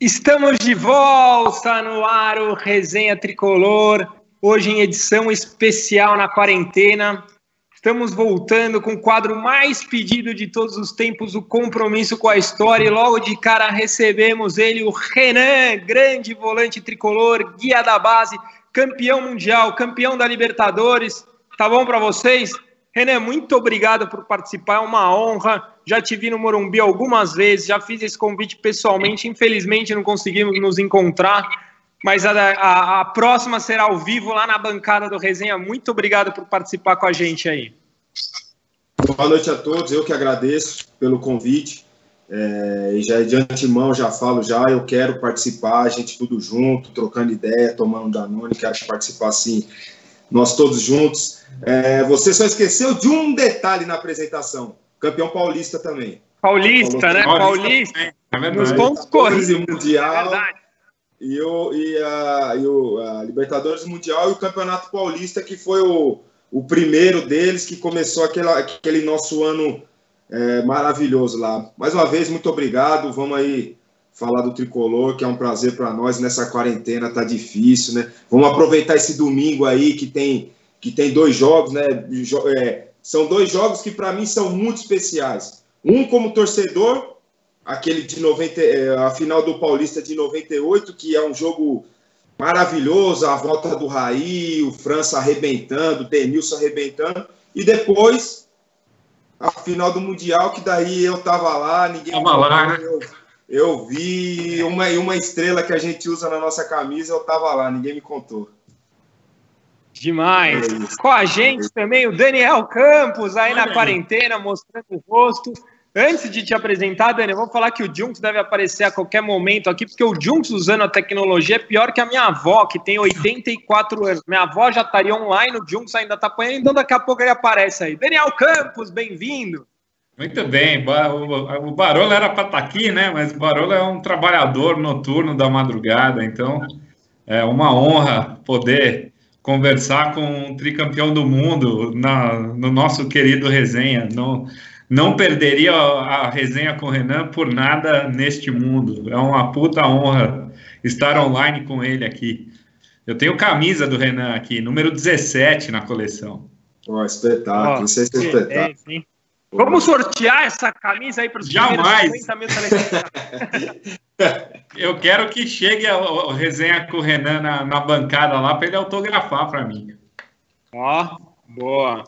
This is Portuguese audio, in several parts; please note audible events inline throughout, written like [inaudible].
Estamos de volta no ar o Resenha Tricolor, hoje em edição especial na quarentena. Estamos voltando com o quadro mais pedido de todos os tempos, o compromisso com a história. E logo de cara recebemos ele, o Renan, grande volante tricolor, guia da base, campeão mundial, campeão da Libertadores. Tá bom para vocês? Renan, muito obrigado por participar, é uma honra. Já te vi no Morumbi algumas vezes, já fiz esse convite pessoalmente. Infelizmente não conseguimos nos encontrar, mas a, a, a próxima será ao vivo lá na bancada do Resenha. Muito obrigado por participar com a gente aí. Boa noite a todos, eu que agradeço pelo convite. É, já de antemão já falo já, eu quero participar, a gente tudo junto, trocando ideia, tomando Danone, quero participar sim, nós todos juntos. É, você só esqueceu de um detalhe na apresentação. Campeão paulista também. Paulista, né? Paulista. É Nos pontos corridos. Mundial. É e, o, e, a, e o a Libertadores Mundial e o Campeonato Paulista, que foi o, o primeiro deles, que começou aquele, aquele nosso ano é, maravilhoso lá. Mais uma vez, muito obrigado. Vamos aí falar do tricolor, que é um prazer para nós nessa quarentena, tá difícil, né? Vamos aproveitar esse domingo aí que tem que tem dois jogos, né? É, são dois jogos que para mim são muito especiais. Um como torcedor, aquele de 90, é, a final do Paulista de 98, que é um jogo maravilhoso, a volta do Raí, o França arrebentando, o Denilson arrebentando, e depois a final do Mundial, que daí eu tava lá, ninguém tava lá, né? eu, eu vi uma, uma estrela que a gente usa na nossa camisa, eu tava lá, ninguém me contou. Demais. Com a gente também o Daniel Campos aí na quarentena, mostrando o rosto. Antes de te apresentar, Dani, eu vou falar que o Junks deve aparecer a qualquer momento aqui, porque o Junks usando a tecnologia é pior que a minha avó, que tem 84 anos. Minha avó já estaria online, o Junks ainda está apanhando, então daqui a pouco ele aparece aí. Daniel Campos, bem-vindo. Muito bem, o Barolo era para estar tá aqui, né? Mas o Barolo é um trabalhador noturno da madrugada, então é uma honra poder conversar com um tricampeão do mundo na, no nosso querido resenha. Não, não perderia a resenha com o Renan por nada neste mundo. É uma puta honra estar online com ele aqui. Eu tenho camisa do Renan aqui, número 17 na coleção. Oh, espetáculo, oh, isso é espetáculo. É, sim. Vamos sortear essa camisa aí para os Jamais. [laughs] Eu quero que chegue a, a resenha com o Renan na, na bancada lá para ele autografar para mim. Ó, boa.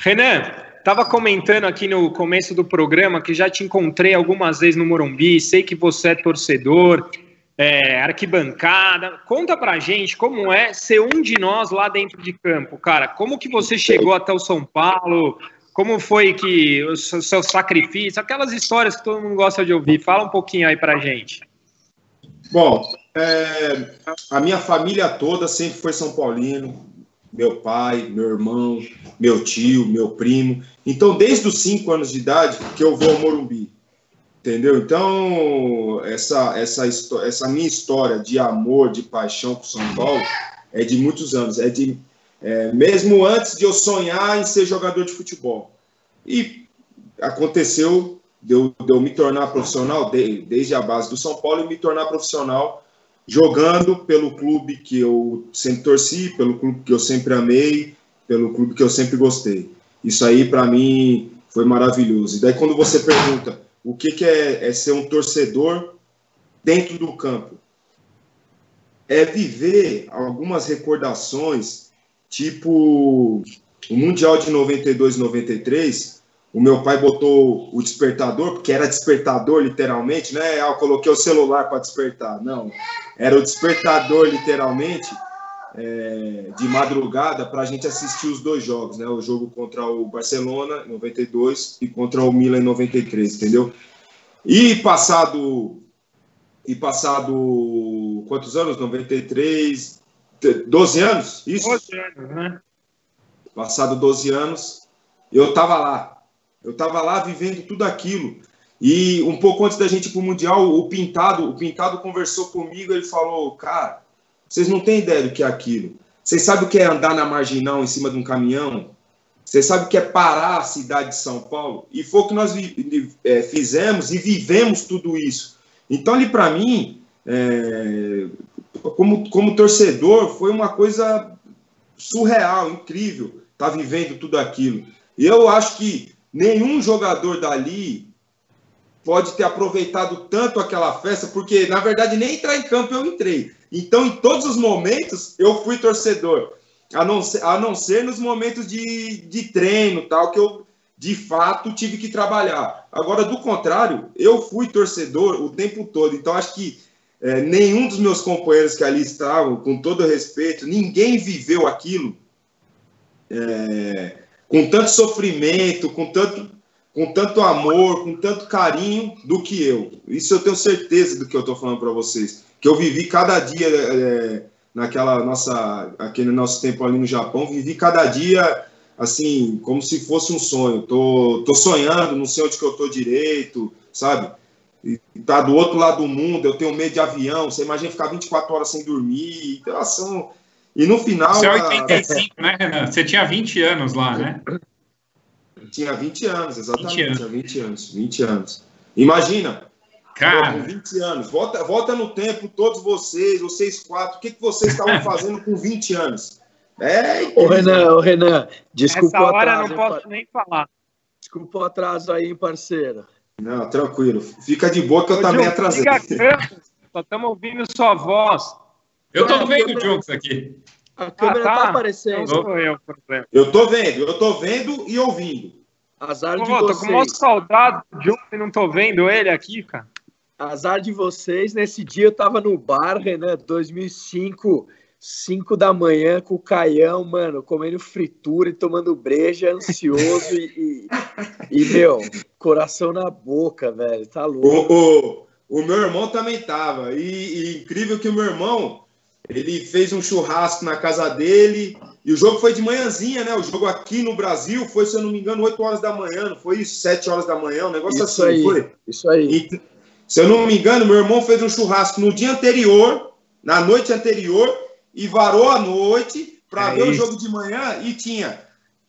Renan, Estava comentando aqui no começo do programa que já te encontrei algumas vezes no Morumbi, sei que você é torcedor, é, arquibancada. Conta pra gente como é ser um de nós lá dentro de campo, cara. Como que você chegou até o São Paulo? Como foi que o seu sacrifício, aquelas histórias que todo mundo gosta de ouvir. Fala um pouquinho aí pra gente. Bom, é, a minha família toda sempre foi São Paulino meu pai, meu irmão, meu tio, meu primo. Então, desde os cinco anos de idade que eu vou ao Morumbi, entendeu? Então, essa, essa, essa minha história de amor, de paixão por São Paulo é de muitos anos. É de é, mesmo antes de eu sonhar em ser jogador de futebol. E aconteceu de eu, de eu me tornar profissional de, desde a base do São Paulo e me tornar profissional jogando pelo clube que eu sempre torci, pelo clube que eu sempre amei, pelo clube que eu sempre gostei. Isso aí, para mim, foi maravilhoso. E daí, quando você pergunta o que, que é, é ser um torcedor dentro do campo, é viver algumas recordações, tipo o Mundial de 92 93, o meu pai botou o despertador, porque era despertador literalmente, né? Ah, eu coloquei o celular para despertar. Não, era o despertador literalmente é, de madrugada para a gente assistir os dois jogos, né? O jogo contra o Barcelona em 92 e contra o Milan em 93, entendeu? E passado e passado quantos anos? 93, 12 anos? Isso? 12 anos, né? Passado 12 anos, eu estava lá eu estava lá vivendo tudo aquilo. E um pouco antes da gente ir para o Mundial, o Pintado, o Pintado conversou comigo, ele falou, cara, vocês não têm ideia do que é aquilo. Vocês sabem o que é andar na marginal em cima de um caminhão? Vocês sabem o que é parar a cidade de São Paulo? E foi o que nós é, fizemos e vivemos tudo isso. Então, ali para mim, é, como, como torcedor, foi uma coisa surreal, incrível, estar tá vivendo tudo aquilo. E eu acho que nenhum jogador dali pode ter aproveitado tanto aquela festa, porque na verdade nem entrar em campo eu entrei. Então, em todos os momentos, eu fui torcedor, a não ser, a não ser nos momentos de, de treino, tal, que eu de fato tive que trabalhar. Agora, do contrário, eu fui torcedor o tempo todo. Então, acho que é, nenhum dos meus companheiros que ali estavam, com todo respeito, ninguém viveu aquilo é, com tanto sofrimento, com tanto com tanto amor, com tanto carinho do que eu. Isso eu tenho certeza do que eu estou falando para vocês. Que eu vivi cada dia é, naquela nossa, aquele nosso tempo ali no Japão, vivi cada dia assim, como se fosse um sonho. Tô, tô sonhando, não sei onde que eu tô direito, sabe? E tá do outro lado do mundo, eu tenho medo de avião. Você imagina ficar 24 horas sem dormir, então são... E no final. Você é 85, a... né, Renan? Você tinha 20 anos lá, né? Tinha 20 anos, exatamente. 20 anos. Tinha 20 anos. 20 anos. Imagina. Cara. Com 20 anos. Volta, volta no tempo, todos vocês, vocês quatro. O que, que vocês estavam fazendo com 20 anos? É. Ô, Renan, ô, Renan, desculpa Essa hora atraso, não posso nem falar. Desculpa o atraso aí, parceiro. Não, tranquilo. Fica de boa que eu Ô, também atrasei. Só estamos ouvindo sua voz. Eu tô vendo o Junks aqui. A câmera ah, tá. tá aparecendo. Não sou eu, Eu tô vendo, eu tô vendo e ouvindo. Azar de vocês. Tô com uma saudade do John e não tô vendo ele aqui, cara. Azar de vocês. Nesse dia eu tava no bar, Renan, 2005, 5 da manhã, com o Caião, mano, comendo fritura e tomando breja, ansioso e, e, e, meu, coração na boca, velho. Tá louco. O, o, o meu irmão também tava. E, e incrível que o meu irmão, ele fez um churrasco na casa dele e o jogo foi de manhãzinha, né? O jogo aqui no Brasil foi, se eu não me engano, 8 horas da manhã, não foi isso? 7 horas da manhã, um negócio isso assim, aí, foi? Isso aí. E, se eu não me engano, meu irmão fez um churrasco no dia anterior, na noite anterior, e varou a noite para é ver isso. o jogo de manhã e tinha.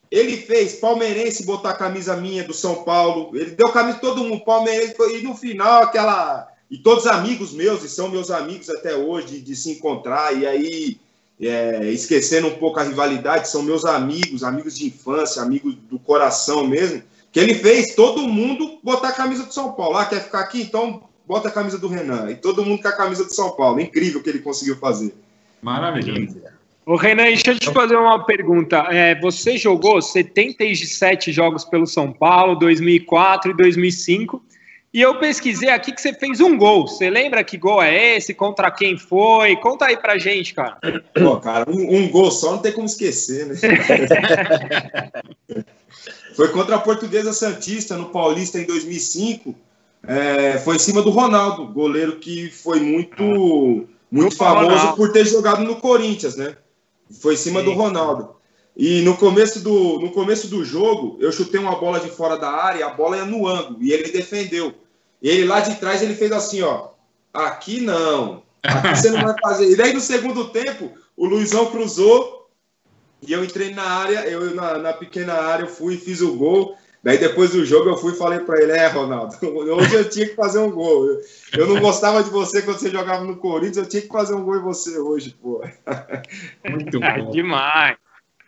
Ele fez palmeirense botar a camisa minha do São Paulo, ele deu camisa todo mundo, palmeirense, e no final aquela. E todos amigos meus, e são meus amigos até hoje, de, de se encontrar, e aí é, esquecendo um pouco a rivalidade, são meus amigos, amigos de infância, amigos do coração mesmo, que ele fez todo mundo botar a camisa do São Paulo. Ah, quer ficar aqui? Então bota a camisa do Renan. E todo mundo com a camisa do São Paulo. Incrível o que ele conseguiu fazer. Maravilhoso. Ô, Renan, deixa eu te fazer uma pergunta. É, você jogou 77 jogos pelo São Paulo, 2004 e 2005. E eu pesquisei aqui que você fez um gol. Você lembra que gol é esse? Contra quem foi? Conta aí pra gente, cara. Pô, cara, um, um gol só não tem como esquecer, né? [laughs] foi contra a Portuguesa Santista no Paulista em 2005. É, foi em cima do Ronaldo, goleiro que foi muito, muito famoso Ronaldo. por ter jogado no Corinthians, né? Foi em cima Sim. do Ronaldo. E no começo, do, no começo do jogo, eu chutei uma bola de fora da área, a bola ia no ângulo, e ele defendeu. Ele lá de trás, ele fez assim, ó. Aqui não. Aqui você não vai fazer. E daí no segundo tempo, o Luizão cruzou e eu entrei na área, eu na, na pequena área, eu fui e fiz o gol. Daí depois do jogo eu fui e falei para ele, é, Ronaldo, [laughs] hoje eu tinha que fazer um gol. Eu, eu, não gostava de você quando você jogava no Corinthians, eu tinha que fazer um gol em você hoje, pô. [laughs] Muito bom. demais.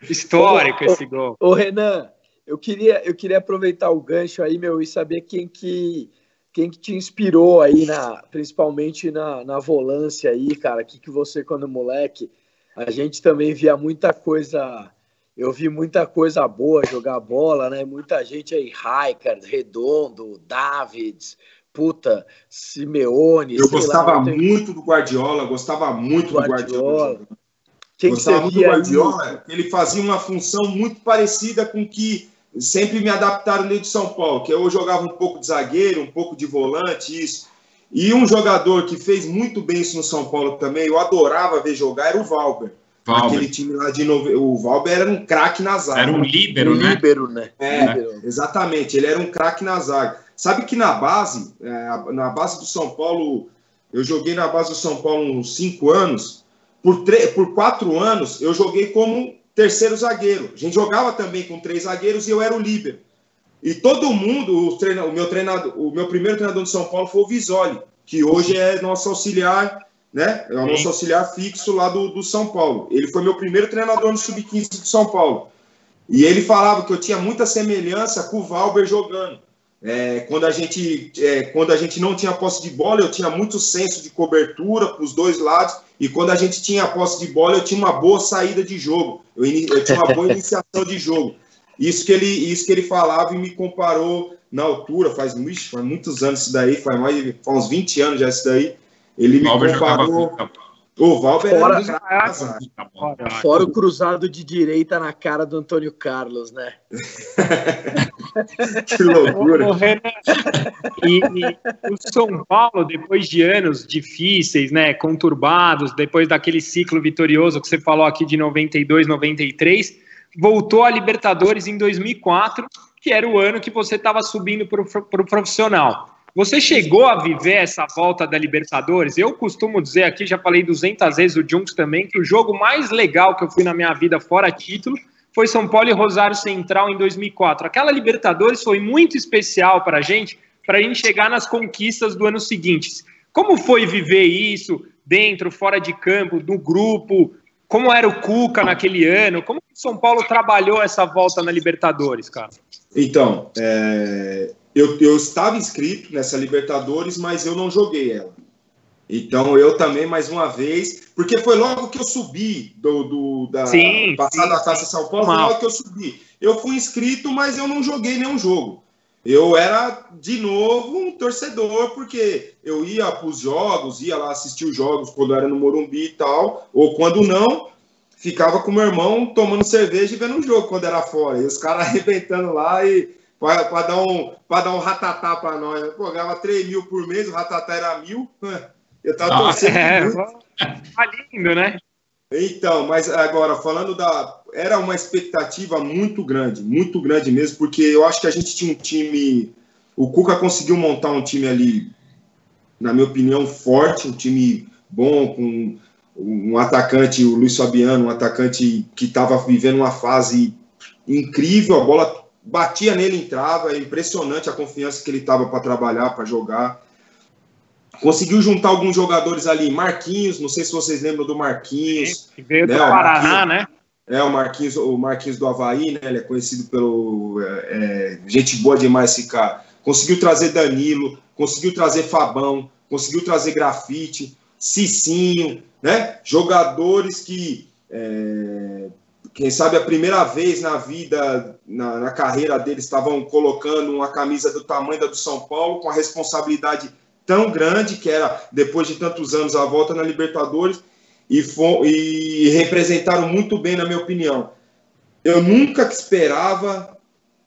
Histórico ô, esse gol. Ô, Renan, eu queria, eu queria aproveitar o gancho aí, meu, e saber quem que, quem que te inspirou aí, na, principalmente na, na volância aí, cara. Que que você, quando moleque, a gente também via muita coisa. Eu vi muita coisa boa jogar bola, né? Muita gente aí, Raikard, Redondo, Davids, puta, Simeone. Eu gostava lá, muito do Guardiola, gostava muito Guardiola. do Guardiola. Quem Gostava muito do Guardiola, ele fazia uma função muito parecida com que sempre me adaptaram no de São Paulo, que eu jogava um pouco de zagueiro, um pouco de volante, isso. E um jogador que fez muito bem isso no São Paulo também, eu adorava ver jogar, era o Valber. Valber. Aquele time lá de novo. O Valber era um craque na zaga. Era um líbero, né? Líbero, né? É, líbero. exatamente. Ele era um craque na zaga. Sabe que na base, é, na base do São Paulo, eu joguei na base do São Paulo uns cinco anos. Por, por quatro anos, eu joguei como terceiro zagueiro. A gente jogava também com três zagueiros e eu era o líbero. E todo mundo, o, treina, o meu treinador, o meu primeiro treinador de São Paulo foi o Visoli, que hoje é nosso auxiliar, né? É o nosso auxiliar fixo lá do, do São Paulo. Ele foi meu primeiro treinador no Sub-15 de São Paulo. E ele falava que eu tinha muita semelhança com o Valber jogando. É, quando, a gente, é, quando a gente não tinha posse de bola, eu tinha muito senso de cobertura para os dois lados, e quando a gente tinha posse de bola, eu tinha uma boa saída de jogo, eu, eu tinha uma boa iniciação de jogo. Isso que, ele, isso que ele falava e me comparou na altura, faz, faz muitos anos isso daí, faz, mais, faz uns 20 anos já isso daí. Ele me comparou. O Valber fora, era casa, fora, fora o cruzado de direita na cara do Antônio Carlos, né? [laughs] que loucura. O, o Renan, e, e, o São Paulo, depois de anos difíceis, né, conturbados, depois daquele ciclo vitorioso que você falou aqui de 92, 93, voltou à Libertadores em 2004, que era o ano que você estava subindo para o profissional. Você chegou a viver essa volta da Libertadores? Eu costumo dizer aqui, já falei 200 vezes o Junks também, que o jogo mais legal que eu fui na minha vida fora título foi São Paulo e Rosário Central em 2004. Aquela Libertadores foi muito especial para a gente, para a gente chegar nas conquistas do ano seguinte. Como foi viver isso dentro, fora de campo, do grupo? Como era o Cuca naquele ano? Como o São Paulo trabalhou essa volta na Libertadores, cara? Então, é, eu, eu estava inscrito nessa Libertadores, mas eu não joguei ela. Então eu também, mais uma vez, porque foi logo que eu subi do, do da sim, passada sim, Taça São Paulo, foi logo que eu subi. Eu fui inscrito, mas eu não joguei nenhum jogo. Eu era de novo um torcedor, porque eu ia para os jogos, ia lá assistir os jogos quando era no Morumbi e tal, ou quando não, ficava com meu irmão tomando cerveja e vendo um jogo quando era fora. E os caras [laughs] arrebentando lá e para dar um para dar um ratatá para nós. Pô, ganhava 3 mil por mês, o ratatá era mil. [laughs] Eu tava torcendo. É, tá lindo, né? Então, mas agora, falando da. Era uma expectativa muito grande, muito grande mesmo, porque eu acho que a gente tinha um time. O Cuca conseguiu montar um time ali, na minha opinião, forte, um time bom, com um atacante, o Luiz Fabiano, um atacante que estava vivendo uma fase incrível, a bola batia nele, entrava, é impressionante a confiança que ele estava para trabalhar, para jogar. Conseguiu juntar alguns jogadores ali, Marquinhos, não sei se vocês lembram do Marquinhos. Que veio né, do Paraná, né? É, o Marquinhos, o Marquinhos do Havaí, né? Ele é conhecido pelo. É, é, gente boa demais esse cara. Conseguiu trazer Danilo, conseguiu trazer Fabão, conseguiu trazer Grafite, Cicinho, né? Jogadores que é, quem sabe a primeira vez na vida, na, na, carreira deles, estavam colocando uma camisa do tamanho da do São Paulo, com a responsabilidade tão grande que era, depois de tantos anos, a volta na Libertadores, e, for, e representaram muito bem, na minha opinião. Eu nunca esperava,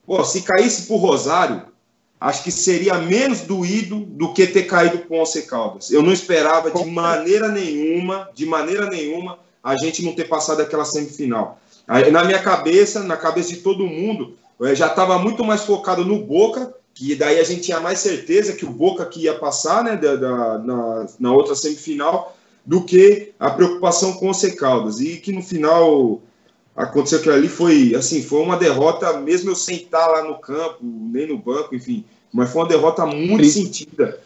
pô, se caísse para o Rosário, acho que seria menos doído do que ter caído com o Once Caldas. Eu não esperava de maneira nenhuma, de maneira nenhuma, a gente não ter passado aquela semifinal. Na minha cabeça, na cabeça de todo mundo, eu já estava muito mais focado no Boca, que daí a gente tinha mais certeza que o Boca que ia passar né, da, da na, na, outra semifinal, do que a preocupação com o Secaldas. E que no final aconteceu que ali foi assim, foi uma derrota, mesmo eu sem estar lá no campo, nem no banco, enfim, mas foi uma derrota muito Sim. sentida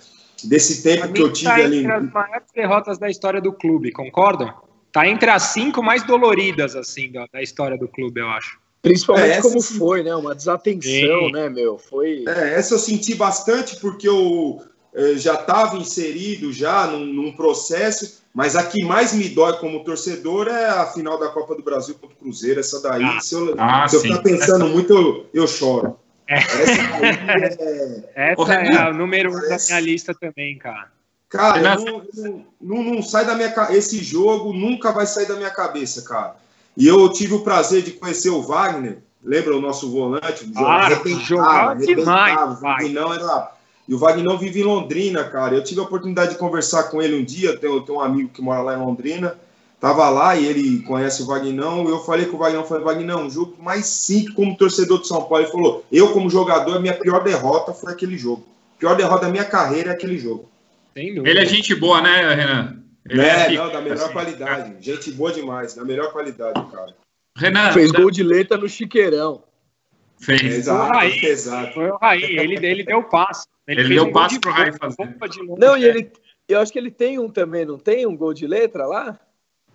desse tempo que eu tive tá ali. Entre as maiores derrotas da história do clube, concordam? Tá entre as cinco mais doloridas, assim, da, da história do clube, eu acho. Principalmente é, como sim. foi, né? Uma desatenção, sim. né, meu? Foi. É, essa eu senti bastante porque eu, eu já estava inserido já num, num, processo, mas a que mais me dói como torcedor é a final da Copa do Brasil contra o Cruzeiro. Essa daí, ah, se eu, ah, se eu ficar pensando essa... muito, eu, eu choro. É. Essa, é... [laughs] essa é o número um da minha lista também, cara. Cara, não, não, não, não, sai da minha esse jogo nunca vai sair da minha cabeça, cara. E eu tive o prazer de conhecer o Wagner, lembra o nosso volante? Ah, jogava demais. O Vagnão era e o Wagner vive em Londrina, cara. Eu tive a oportunidade de conversar com ele um dia. Tem, tem um amigo que mora lá em Londrina. tava lá e ele conhece o Vagnão. Eu falei com o Vagnão, falei, Vagnão, jogo mais simples como torcedor de São Paulo. Ele falou, eu como jogador, a minha pior derrota foi aquele jogo. A pior derrota da minha carreira é aquele jogo. Ele é gente boa, né, Renan? Ele é, é não, da melhor assim, qualidade. Gente boa demais, da melhor qualidade, cara. Renan. Fez gol de letra no Chiqueirão. Fez. Exato, o Raí, exato. Foi o Raí, ele, ele deu o passo. Ele, ele deu o passo pro Raí fazer. Não, e ele, eu acho que ele tem um também, não tem um gol de letra lá?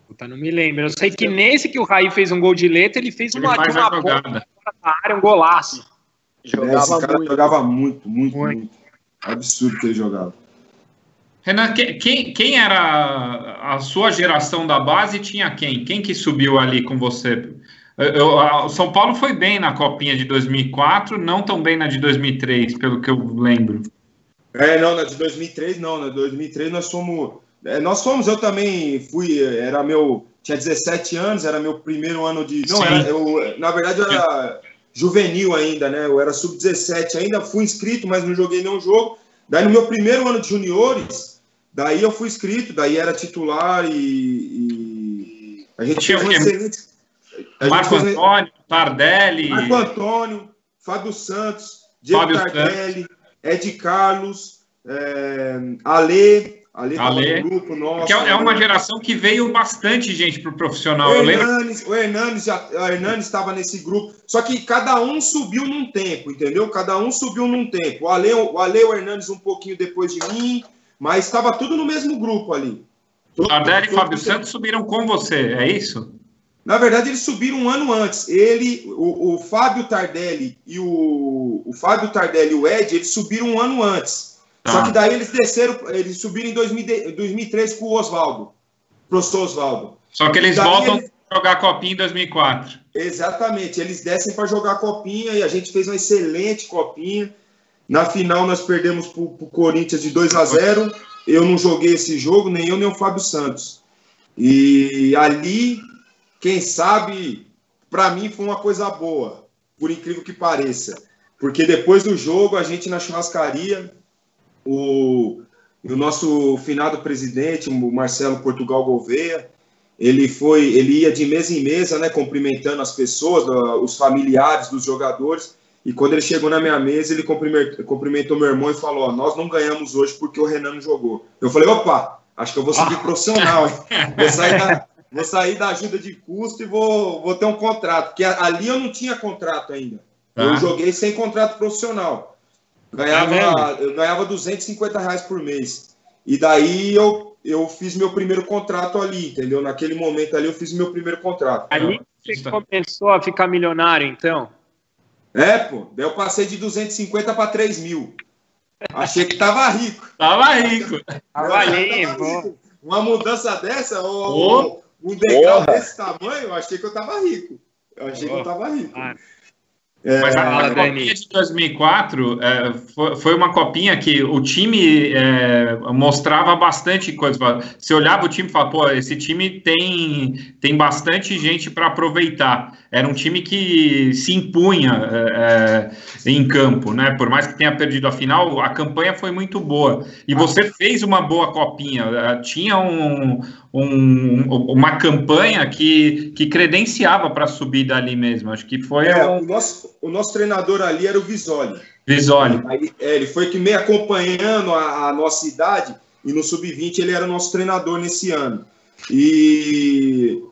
Puta, não me lembro. Eu sei que nesse que o Raí fez um gol de letra, ele fez ele uma, faz uma bomba na área, um golaço. Jogava Esse cara muito. jogava muito, muito, muito, muito. Absurdo ele jogava. Renan, quem, quem era a sua geração da base tinha quem? Quem que subiu ali com você? o São Paulo foi bem na Copinha de 2004, não tão bem na de 2003, pelo que eu lembro. É, não, na de 2003 não, na de 2003 nós fomos, é, nós fomos, eu também fui, era meu, tinha 17 anos, era meu primeiro ano de, não, era, eu, na verdade eu era juvenil ainda, né, eu era sub-17 ainda, fui inscrito, mas não joguei nenhum jogo, daí no meu primeiro ano de juniores, daí eu fui inscrito, daí era titular e, e a gente tinha um excelente Marco Antônio, Tardelli. Marco Antônio, Fábio Santos, Diego Fábio Tardelli, Santos. Ed Carlos, é, Ale. Ale, Ale. grupo nosso. Que é, é uma geração que veio bastante gente para o profissional. O Hernanes, o Hernanes, já, o Hernanes estava nesse grupo. Só que cada um subiu num tempo, entendeu? Cada um subiu num tempo. O Ale, o Ale o Hernanes um pouquinho depois de mim, mas estava tudo no mesmo grupo ali. Tardelli e Fábio Santos subiram com você, é isso? Na verdade, eles subiram um ano antes. Ele, o, o Fábio Tardelli e o, o Fábio Tardelli e o Ed, eles subiram um ano antes. Ah. Só que daí eles desceram, eles subiram em 2000, 2003 com o Oswaldo, professor Oswaldo. Só que eles voltam eles... a jogar copinha em 2004. Exatamente, eles descem para jogar copinha e a gente fez uma excelente copinha. Na final nós perdemos para o Corinthians de 2 a 0. Eu não joguei esse jogo, nem eu nem o Fábio Santos. E ali quem sabe, para mim foi uma coisa boa, por incrível que pareça. Porque depois do jogo, a gente na churrascaria, o, o nosso finado presidente, o Marcelo Portugal Gouveia, ele foi, ele ia de mesa em mesa, né, cumprimentando as pessoas, os familiares dos jogadores. E quando ele chegou na minha mesa, ele cumprimentou, meu irmão e falou: ó, nós não ganhamos hoje porque o Renan não jogou. Eu falei: opa, acho que eu vou seguir profissional, hein? Vou sair da, [laughs] vou sair da ajuda de custo e vou, vou ter um contrato. Porque ali eu não tinha contrato ainda. Eu ah. joguei sem contrato profissional. Ganhava, é eu ganhava 250 reais por mês. E daí eu, eu fiz meu primeiro contrato ali, entendeu? Naquele momento ali eu fiz meu primeiro contrato. Ali você começou a ficar milionário, então? É, pô. Daí eu passei de 250 para 3 mil. Achei que tava rico. Tava rico. Tava limpo. Uma mudança dessa, ou, um degrau Porra. desse tamanho, eu achei que eu tava rico. Eu achei que eu tava rico. Ah. É, Mas a, a copinha de 2004 é, foi, foi, uma copinha que o time é, mostrava bastante coisa. Você olhava o time e falava, pô, esse time tem, tem bastante gente para aproveitar. Era um time que se impunha é, é, em campo, né? Por mais que tenha perdido a final, a campanha foi muito boa. E você fez uma boa copinha. É, tinha um, um, uma campanha que, que credenciava para subir dali mesmo. Acho que foi. É, o, nosso, o nosso treinador ali era o Visoli. Visoli. Aí, é, ele foi que me acompanhando a, a nossa idade, e no Sub-20 ele era o nosso treinador nesse ano. E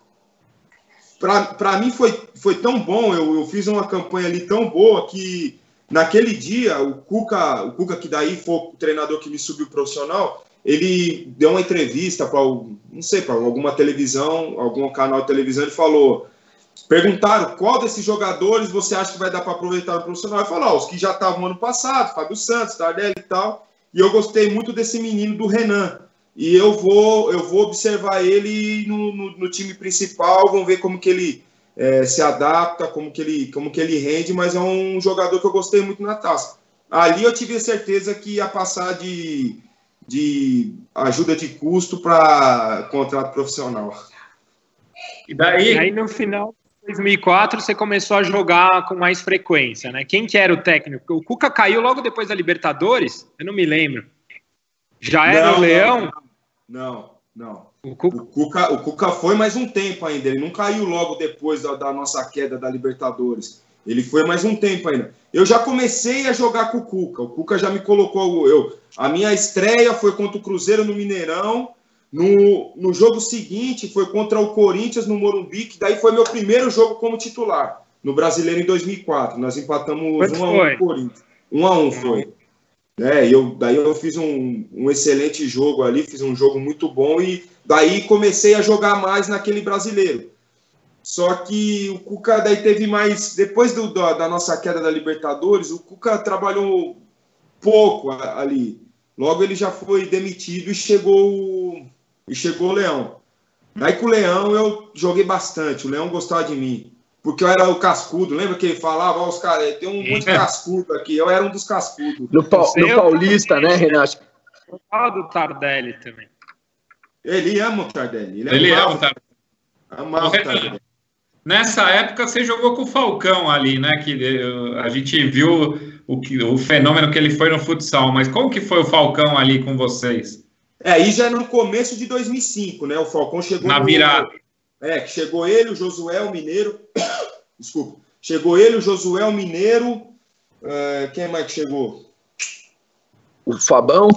para mim foi, foi tão bom, eu, eu fiz uma campanha ali tão boa que naquele dia o Cuca, o Cuca que daí foi o treinador que me subiu profissional, ele deu uma entrevista para, não sei, para alguma televisão, algum canal de televisão, ele falou, perguntaram qual desses jogadores você acha que vai dar para aproveitar no profissional, ele falou, ah, os que já estavam ano passado, Fábio Santos, Tardelli e tal, e eu gostei muito desse menino do Renan, e eu vou eu vou observar ele no, no, no time principal, vamos ver como que ele é, se adapta, como que ele como que ele rende, mas é um jogador que eu gostei muito na taça. Ali eu tive a certeza que ia passar de de ajuda de custo para contrato profissional. E daí? E aí no final de 2004 você começou a jogar com mais frequência, né? Quem que era o técnico? O Cuca caiu logo depois da Libertadores? Eu não me lembro. Já era não, o Leão? Não, não. O Cuca... o Cuca... O Cuca foi mais um tempo ainda. Ele não caiu logo depois da, da nossa queda da Libertadores. Ele foi mais um tempo ainda. Eu já comecei a jogar com o Cuca. O Cuca já me colocou. Eu, a minha estreia foi contra o Cruzeiro no Mineirão. No, no jogo seguinte foi contra o Corinthians no Morumbi, que daí foi meu primeiro jogo como titular no Brasileiro em 2004. Nós empatamos Quanto um a um com o Corinthians. Um a um foi. É, eu, daí eu fiz um, um excelente jogo ali, fiz um jogo muito bom e daí comecei a jogar mais naquele brasileiro. Só que o Cuca daí teve mais. Depois do, da, da nossa queda da Libertadores, o Cuca trabalhou pouco ali. Logo ele já foi demitido e chegou e chegou o Leão. Daí com o Leão eu joguei bastante. O Leão gostava de mim. Porque eu era o cascudo. Lembra que ele falava, ó, os caras, tem um monte de cascudo aqui. Eu era um dos cascudos. No, pa no Paulista, né, Renato? Fala do Tardelli também. Ele ama o Tardelli. Ele, ele ama o Tardelli. Amava o Tardelli. Nessa época você jogou com o Falcão ali, né? Que eh, a gente viu o, que, o fenômeno que ele foi no futsal, mas como que foi o Falcão ali com vocês? É, aí já é no começo de 2005, né? O Falcão chegou. Na virada. É, que chegou ele, o Josué, o Mineiro. [coughs] Desculpa. Chegou ele, o Josué, o Mineiro. Uh, quem mais que chegou? O Fabão?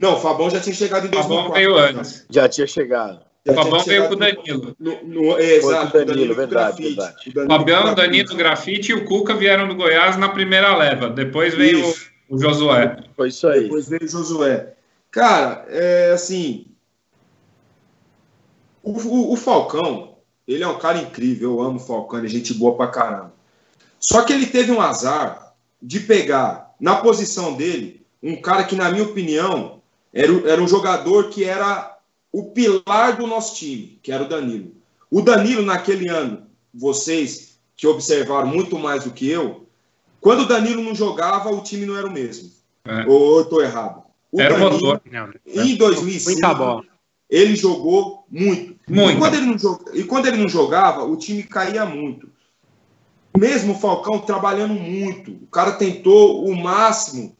Não, o Fabão já tinha chegado em 2004. Fabão veio antes. Já tinha chegado. O Fabão veio com o Danilo. No, no, é, exato, Danilo, Danilo, verdade, verdade. O Fabião, Danilo, Grafite e o Cuca vieram do Goiás na primeira leva. Depois veio isso. o Josué. Foi isso aí. Depois veio o Josué. Cara, é assim. O, o, o, Falcão, ele é um cara incrível. Eu amo o Falcão, ele é gente boa pra caramba. Só que ele teve um azar de pegar na posição dele um cara que, na minha opinião, era, era um jogador que era o pilar do nosso time, que era o Danilo. O Danilo, naquele ano, vocês que observaram muito mais do que eu, quando o Danilo não jogava, o time não era o mesmo. É. Ou eu estou errado? O era Danilo, o motor. Em 2005, ele jogou muito. muito. E, quando ele não jogava, e quando ele não jogava, o time caía muito. Mesmo o Falcão trabalhando muito. O cara tentou o máximo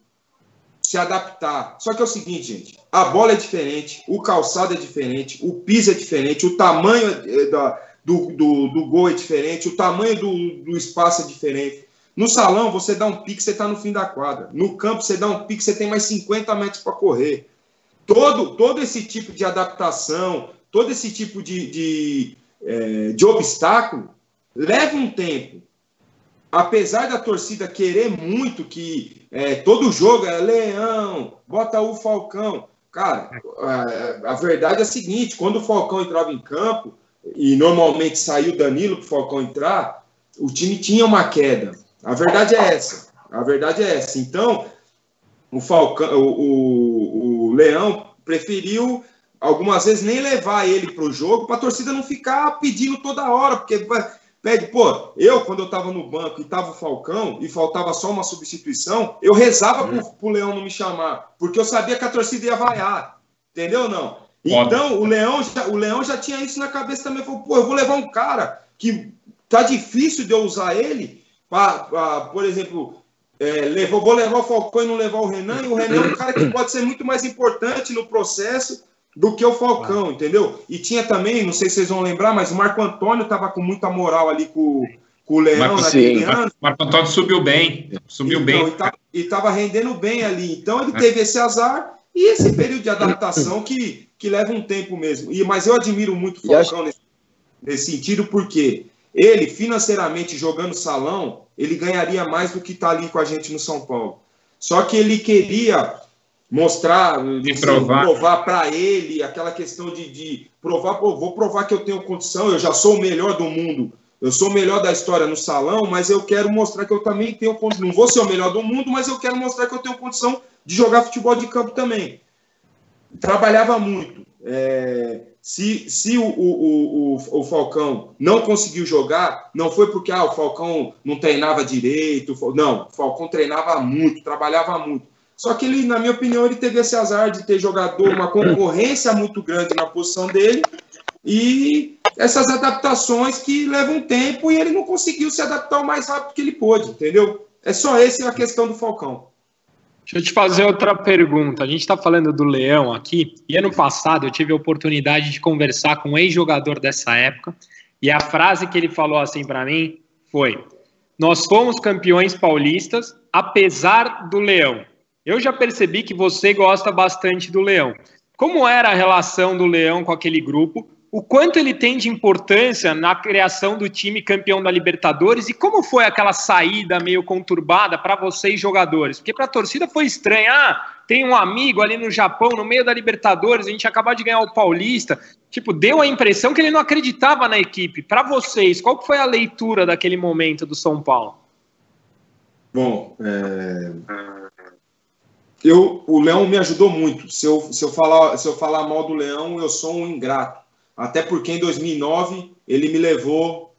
se adaptar. Só que é o seguinte, gente, a bola é diferente, o calçado é diferente, o piso é diferente, o tamanho da, do, do, do gol é diferente, o tamanho do, do espaço é diferente. No salão, você dá um pique, você está no fim da quadra. No campo, você dá um pique, você tem mais 50 metros para correr. Todo, todo esse tipo de adaptação, todo esse tipo de, de, é, de obstáculo, leva um tempo apesar da torcida querer muito que é, todo jogo é Leão, bota o Falcão. Cara, a, a, verdade é a seguinte: quando o Falcão entrava em campo, e normalmente saiu o Danilo para o Falcão entrar, o time tinha uma queda. A verdade é essa. A verdade é essa. Então, o Falcão, o, o, o Leão preferiu algumas vezes nem levar ele para o jogo para a torcida não ficar pedindo toda hora, porque Pede, pô, eu, quando eu tava no banco e tava o Falcão e faltava só uma substituição, eu rezava hum. pro, pro Leão não me chamar, porque eu sabia que a torcida ia vaiar. Entendeu ou não? Então, o Leão, já, o Leão já tinha isso na cabeça também. Falou, pô, eu vou levar um cara que tá difícil de eu usar ele, para, por exemplo, é, levar, vou levar o Falcão e não levar o Renan, e o Renan é um cara que pode ser muito mais importante no processo do que o Falcão, entendeu? E tinha também, não sei se vocês vão lembrar, mas o Marco Antônio estava com muita moral ali com, com o Leão Marco, naquele sim. ano. Marco Antônio subiu bem, subiu então, bem. E estava rendendo bem ali. Então ele é. teve esse azar e esse período de adaptação que, que leva um tempo mesmo. E, mas eu admiro muito o Falcão nesse, nesse sentido, porque ele, financeiramente, jogando salão, ele ganharia mais do que está ali com a gente no São Paulo. Só que ele queria mostrar, de provar, provar para ele aquela questão de, de provar, pô, vou provar que eu tenho condição, eu já sou o melhor do mundo, eu sou o melhor da história no salão, mas eu quero mostrar que eu também tenho condição. Não vou ser o melhor do mundo, mas eu quero mostrar que eu tenho condição de jogar futebol de campo também. Trabalhava muito. É, se se o, o, o, o, Falcão não conseguiu jogar, não foi porque ah, o Falcão não treinava direito. Não, o Falcão treinava muito, trabalhava muito só que ele, na minha opinião, ele teve esse azar de ter jogador, uma concorrência muito grande na posição dele e essas adaptações que levam tempo e ele não conseguiu se adaptar o mais rápido que ele pôde, entendeu? É só essa a questão do Falcão. Deixa eu te fazer outra pergunta. A gente está falando do Leão aqui, e ano passado eu tive a oportunidade de conversar com um ex-jogador dessa época, e a frase que ele falou assim para mim foi: Nós fomos campeões paulistas, apesar do Leão. Eu já percebi que você gosta bastante do Leão. Como era a relação do Leão com aquele grupo? o quanto ele tem de importância na criação do time campeão da Libertadores e como foi aquela saída meio conturbada para vocês jogadores? Porque para a torcida foi estranho. Ah, tem um amigo ali no Japão, no meio da Libertadores, a gente acabou de ganhar o Paulista. Tipo, deu a impressão que ele não acreditava na equipe. Para vocês, qual foi a leitura daquele momento do São Paulo? Bom, é... eu, o Leão me ajudou muito. Se eu, se, eu falar, se eu falar mal do Leão, eu sou um ingrato até porque em 2009 ele me levou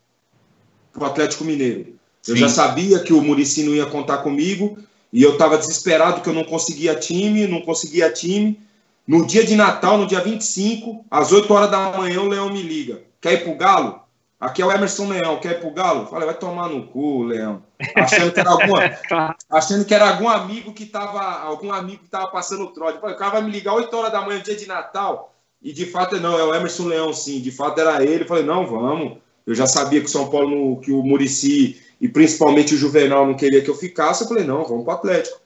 para o Atlético Mineiro. Eu Sim. já sabia que o Murici não ia contar comigo e eu estava desesperado que eu não conseguia time, não conseguia time. No dia de Natal, no dia 25, às 8 horas da manhã, o Leão me liga. Quer ir pro Galo? Aqui é o Emerson Leão, quer ir pro Galo? Falei, vai tomar no cu, Leão. Achando que era, alguma, [laughs] achando que era algum amigo que tava, algum amigo que tava passando o trote. Falei, o cara vai me ligar 8 horas da manhã, dia de Natal. E de fato, não, é o Emerson Leão, sim. De fato, era ele. Falei, não, vamos. Eu já sabia que o São Paulo, que o Murici e principalmente o Juvenal não queria que eu ficasse. Eu falei, não, vamos para o Atlético.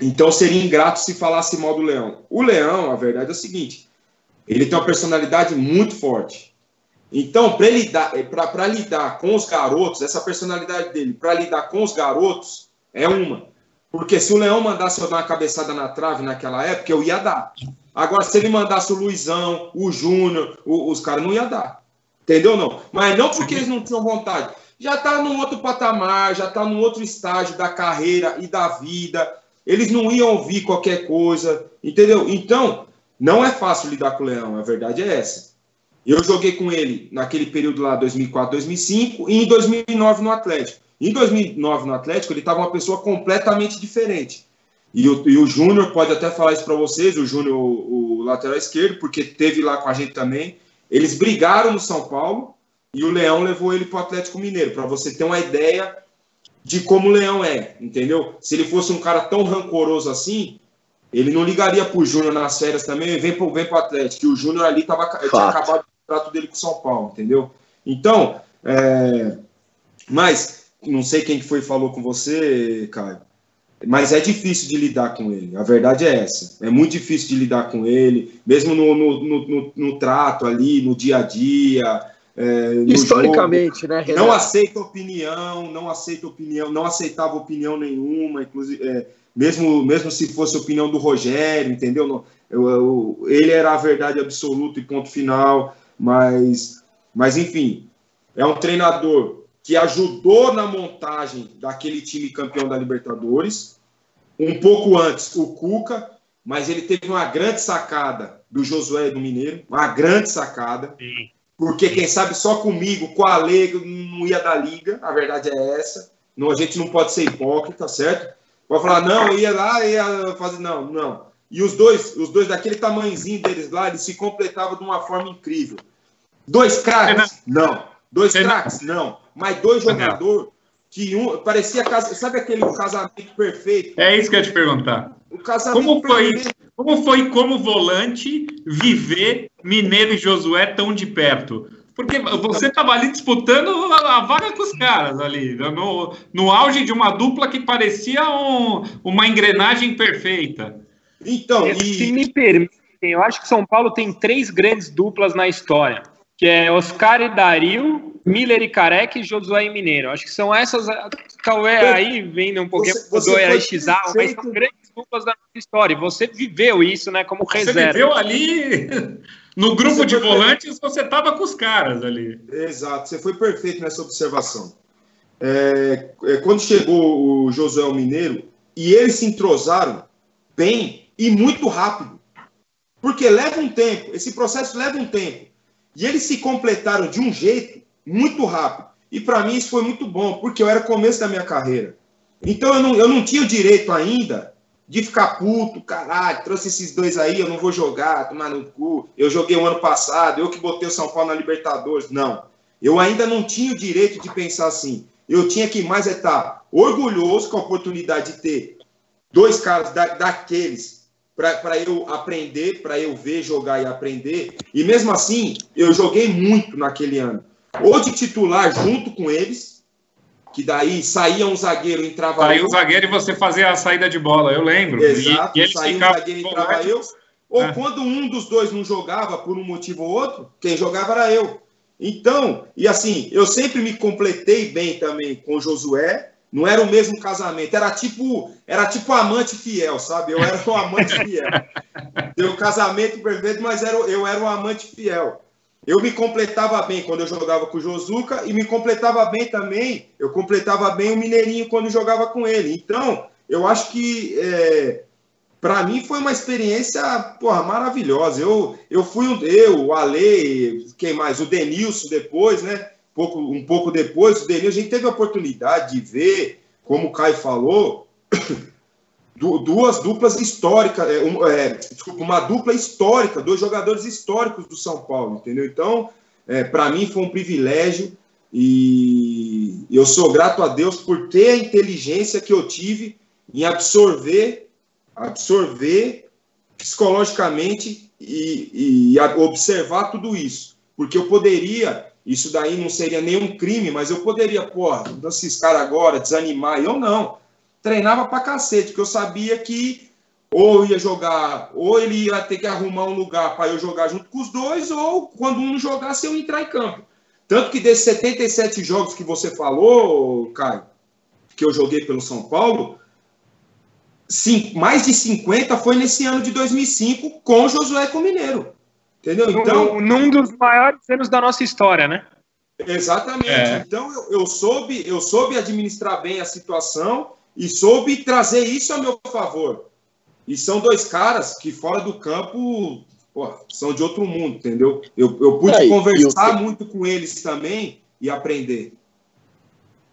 Então seria ingrato se falasse mal do Leão. O Leão, a verdade é o seguinte: ele tem uma personalidade muito forte. Então, para lidar, lidar com os garotos, essa personalidade dele, para lidar com os garotos, é uma. Porque se o Leão mandasse eu dar uma cabeçada na trave naquela época, eu ia dar. Agora, se ele mandasse o Luizão, o Júnior, os caras não ia dar. Entendeu não? Mas não porque eles não tinham vontade. Já tá num outro patamar, já tá num outro estágio da carreira e da vida. Eles não iam ouvir qualquer coisa, entendeu? Então, não é fácil lidar com o Leão, a verdade é essa. Eu joguei com ele naquele período lá, 2004, 2005, e em 2009 no Atlético. Em 2009 no Atlético, ele estava uma pessoa completamente diferente. E o, e o Júnior pode até falar isso para vocês, o Júnior, o, o, lateral esquerdo, porque teve lá com a gente também. Eles brigaram no São Paulo e o Leão levou ele para o Atlético Mineiro, para você ter uma ideia de como o Leão é, entendeu? Se ele fosse um cara tão rancoroso assim, ele não ligaria para o Júnior nas férias também, vem para vem o Atlético. E o Júnior ali tava, tinha acabado contrato dele com o São Paulo, entendeu? Então, é... mas não sei quem que foi falou com você, Caio mas é difícil de lidar com ele. A verdade é essa. É muito difícil de lidar com ele, mesmo no, no, no, no trato ali, no dia a dia. É, Historicamente, jogo. né? Renato? Não aceita opinião, não aceita opinião, não aceitava opinião nenhuma, inclusive, é, mesmo, mesmo se fosse opinião do Rogério, entendeu? Eu, eu, ele era a verdade absoluta e ponto final, mas, mas enfim, é um treinador que ajudou na montagem daquele time campeão da Libertadores. Um pouco antes, o Cuca, mas ele teve uma grande sacada do Josué do Mineiro, uma grande sacada. Sim. Porque quem sabe só comigo, com a Lei, não ia dar liga, a verdade é essa. Não, a gente não pode ser hipócrita, certo? Pode falar, não, ia lá, ia fazer. Não, não. E os dois, os dois daquele tamanhozinho deles lá, eles se completavam de uma forma incrível. Dois craques? Não. Dois craques? Não mas dois jogadores que um parecia sabe aquele casamento perfeito? É isso que eu ia te perguntar. O casamento como foi, perfeito. como foi como volante viver Mineiro e Josué tão de perto? Porque você estava ali disputando a, vaga com os caras ali, no, no auge de uma dupla que parecia um, uma engrenagem perfeita. Então, e... se me permitem, eu acho que São Paulo tem três grandes duplas na história, que é Oscar e Dario Miller e Careca e Josué e Mineiro. Acho que são essas. Cauê aí vendo um pouquinho do EXA, mas são grandes duplas da nossa história. Você viveu isso, né, como reserva. Você viveu ali [laughs] no grupo você de volantes, você estava com os caras ali. Exato, você foi perfeito nessa observação. É, é, quando chegou o Josué Mineiro, e eles se entrosaram bem e muito rápido. Porque leva um tempo, esse processo leva um tempo. E eles se completaram de um jeito muito rápido. E para mim isso foi muito bom, porque eu era começo da minha carreira. Então eu não, eu não tinha o direito ainda de ficar puto, caralho, trouxe esses dois aí, eu não vou jogar, tomar no cu. Eu joguei o ano passado, eu que botei o São Paulo na Libertadores. Não. Eu ainda não tinha o direito de pensar assim. Eu tinha que mais estar orgulhoso com a oportunidade de ter dois caras da, daqueles para eu aprender, para eu ver, jogar e aprender. E mesmo assim, eu joguei muito naquele ano. Ou de titular junto com eles, que daí saía um zagueiro, entrava Saía um zagueiro e você fazia a saída de bola, eu lembro. Exato, e, e saía um zagueiro e entrava eu. Ou é. quando um dos dois não jogava por um motivo ou outro, quem jogava era eu. Então, e assim, eu sempre me completei bem também com o Josué, não era o mesmo casamento, era tipo, era tipo amante fiel, sabe? Eu era um amante fiel. Deu casamento perfeito, mas era, eu era um amante fiel. Eu me completava bem quando eu jogava com o Josuca e me completava bem também. Eu completava bem o Mineirinho quando jogava com ele. Então, eu acho que é, para mim foi uma experiência porra, maravilhosa. Eu, eu fui eu, o Ale, quem mais? O Denilson depois, né? Pouco, um pouco depois, o Denil, a gente teve a oportunidade de ver, como o Caio falou, [coughs] duas duplas históricas, é, um, é, desculpa, uma dupla histórica, dois jogadores históricos do São Paulo, entendeu? Então, é, para mim foi um privilégio e eu sou grato a Deus por ter a inteligência que eu tive em absorver, absorver psicologicamente e, e observar tudo isso, porque eu poderia isso daí não seria nenhum crime, mas eu poderia, porra, esses caras agora, desanimar. Eu não. Treinava pra cacete, porque eu sabia que ou ia jogar, ou ele ia ter que arrumar um lugar para eu jogar junto com os dois, ou quando um jogasse, eu entrar em campo. Tanto que desses 77 jogos que você falou, Caio, que eu joguei pelo São Paulo, sim, mais de 50 foi nesse ano de 2005 com Josué com Mineiro. Entendeu? Então, num, num dos maiores anos da nossa história, né? Exatamente. É. Então eu, eu, soube, eu soube administrar bem a situação e soube trazer isso a meu favor. E são dois caras que fora do campo pô, são de outro mundo, entendeu? Eu, eu pude é, conversar muito com eles também e aprender.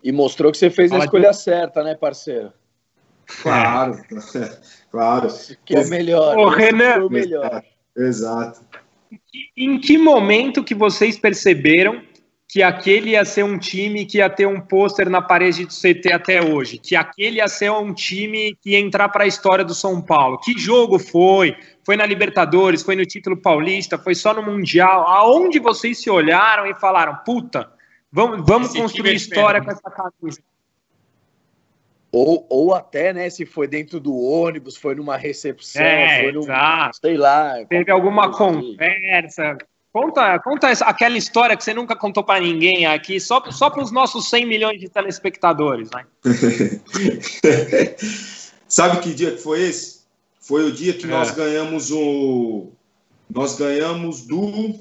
E mostrou que você fez Fala a escolha de... certa, né, parceiro? Claro, [laughs] claro. Que é o melhor. O Renan, o melhor. Exato. Em que momento que vocês perceberam que aquele ia ser um time que ia ter um pôster na parede do CT até hoje? Que aquele ia ser um time que ia entrar para a história do São Paulo? Que jogo foi? Foi na Libertadores? Foi no título paulista? Foi só no Mundial? Aonde vocês se olharam e falaram, puta, vamos, vamos construir é história com essa camisa? Ou, ou até, né, se foi dentro do ônibus, foi numa recepção, é, foi exato. sei lá. Teve alguma conversa. Conta, conta essa, aquela história que você nunca contou para ninguém aqui, só, só para os nossos 100 milhões de telespectadores. Né? [laughs] Sabe que dia que foi esse? Foi o dia que é. nós ganhamos o. Nós ganhamos do.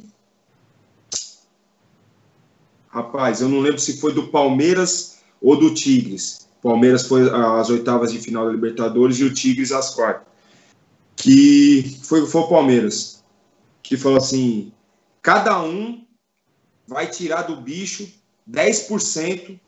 Rapaz, eu não lembro se foi do Palmeiras ou do Tigres. Palmeiras foi às oitavas de final da Libertadores e o Tigres às quartas. Que foi, foi o Palmeiras que falou assim: cada um vai tirar do bicho 10%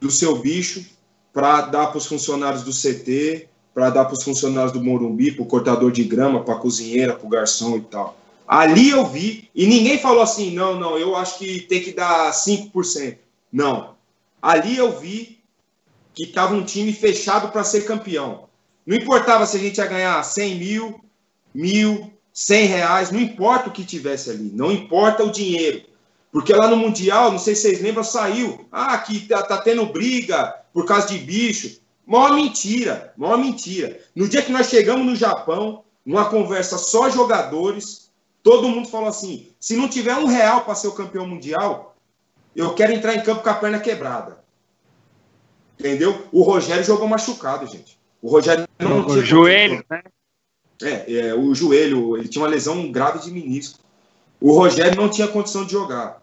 do seu bicho para dar para os funcionários do CT, para dar para os funcionários do Morumbi, para o cortador de grama, para a cozinheira, para o garçom e tal. Ali eu vi, e ninguém falou assim, não, não, eu acho que tem que dar 5%. Não. Ali eu vi que estava um time fechado para ser campeão. Não importava se a gente ia ganhar 100 mil, mil, 100 reais, não importa o que tivesse ali, não importa o dinheiro. Porque lá no Mundial, não sei se vocês lembram, saiu. Ah, que tá, tá tendo briga por causa de bicho. Maior mentira, maior mentira. No dia que nós chegamos no Japão, numa conversa só jogadores, todo mundo falou assim: se não tiver um real para ser o campeão mundial, eu quero entrar em campo com a perna quebrada. Entendeu? O Rogério jogou machucado, gente. O Rogério não o, tinha. O joelho, né? É, é, o joelho, ele tinha uma lesão grave de menisco. O Rogério não tinha condição de jogar.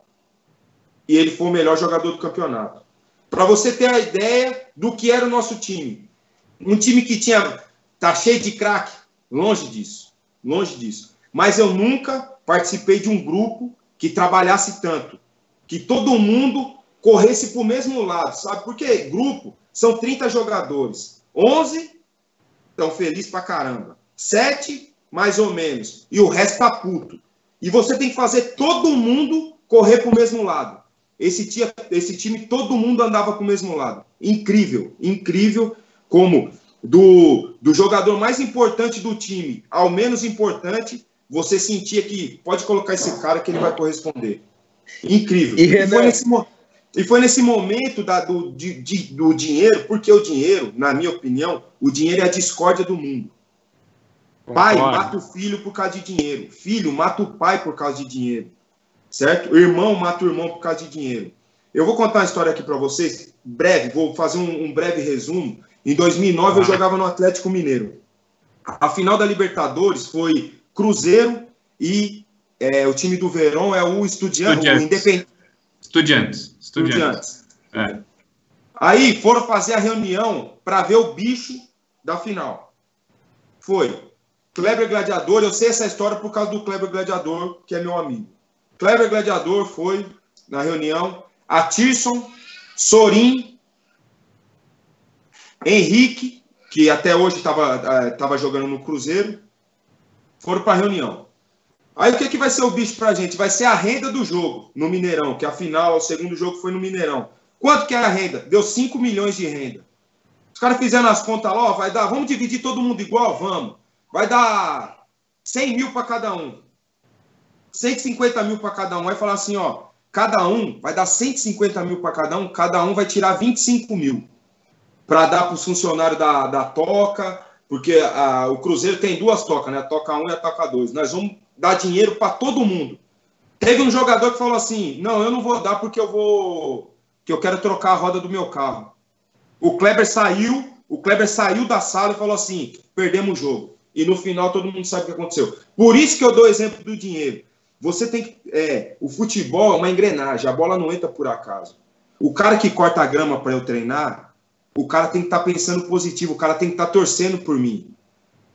E ele foi o melhor jogador do campeonato. Para você ter a ideia do que era o nosso time. Um time que tinha. tá cheio de craque. Longe disso. Longe disso. Mas eu nunca participei de um grupo que trabalhasse tanto. Que todo mundo corresse para o mesmo lado, sabe? Porque grupo são 30 jogadores. 11 estão felizes pra caramba. 7, mais ou menos. E o resto tá puto. E você tem que fazer todo mundo correr para o mesmo lado. Esse, tia, esse time, todo mundo andava para o mesmo lado. Incrível, incrível como do, do jogador mais importante do time ao menos importante, você sentia que pode colocar esse cara que ele vai corresponder. Incrível. E, e foi, nesse, e foi nesse momento da, do, de, de, do dinheiro, porque o dinheiro, na minha opinião, o dinheiro é a discórdia do mundo. Pai mata o filho por causa de dinheiro. Filho mata o pai por causa de dinheiro. Certo? O irmão mata o irmão por causa de dinheiro. Eu vou contar uma história aqui para vocês, breve, vou fazer um, um, breve resumo. Em 2009 ah. eu jogava no Atlético Mineiro. A final da Libertadores foi Cruzeiro e é, o time do Verão é o Estudiantes. Estudiantes. Estudiantes. Estudiantes. É. Aí foram fazer a reunião para ver o bicho da final. Foi Kleber Gladiador, eu sei essa história por causa do Kleber Gladiador, que é meu amigo. Kleber Gladiador foi na reunião, a Tirson, Sorin, Henrique, que até hoje estava jogando no Cruzeiro, foram para a reunião. Aí o que, que vai ser o bicho para a gente? Vai ser a renda do jogo no Mineirão, que afinal o segundo jogo foi no Mineirão. Quanto que é a renda? Deu 5 milhões de renda. Os caras fizeram as contas lá, ó, vai dar, vamos dividir todo mundo igual? Vamos. Vai dar 100 mil para cada um. 150 mil para cada um. Vai falar assim, ó, cada um vai dar 150 mil para cada um, cada um vai tirar 25 mil para dar para os funcionários da, da toca, porque a, o Cruzeiro tem duas tocas, né? A toca 1 e a toca 2. Nós vamos dar dinheiro para todo mundo. Teve um jogador que falou assim: não, eu não vou dar porque eu vou. que eu quero trocar a roda do meu carro. O Kleber saiu, o Kleber saiu da sala e falou assim: perdemos o jogo e no final todo mundo sabe o que aconteceu. Por isso que eu dou o exemplo do dinheiro. Você tem que. É, o futebol é uma engrenagem, a bola não entra por acaso. O cara que corta a grama para eu treinar, o cara tem que estar tá pensando positivo, o cara tem que estar tá torcendo por mim.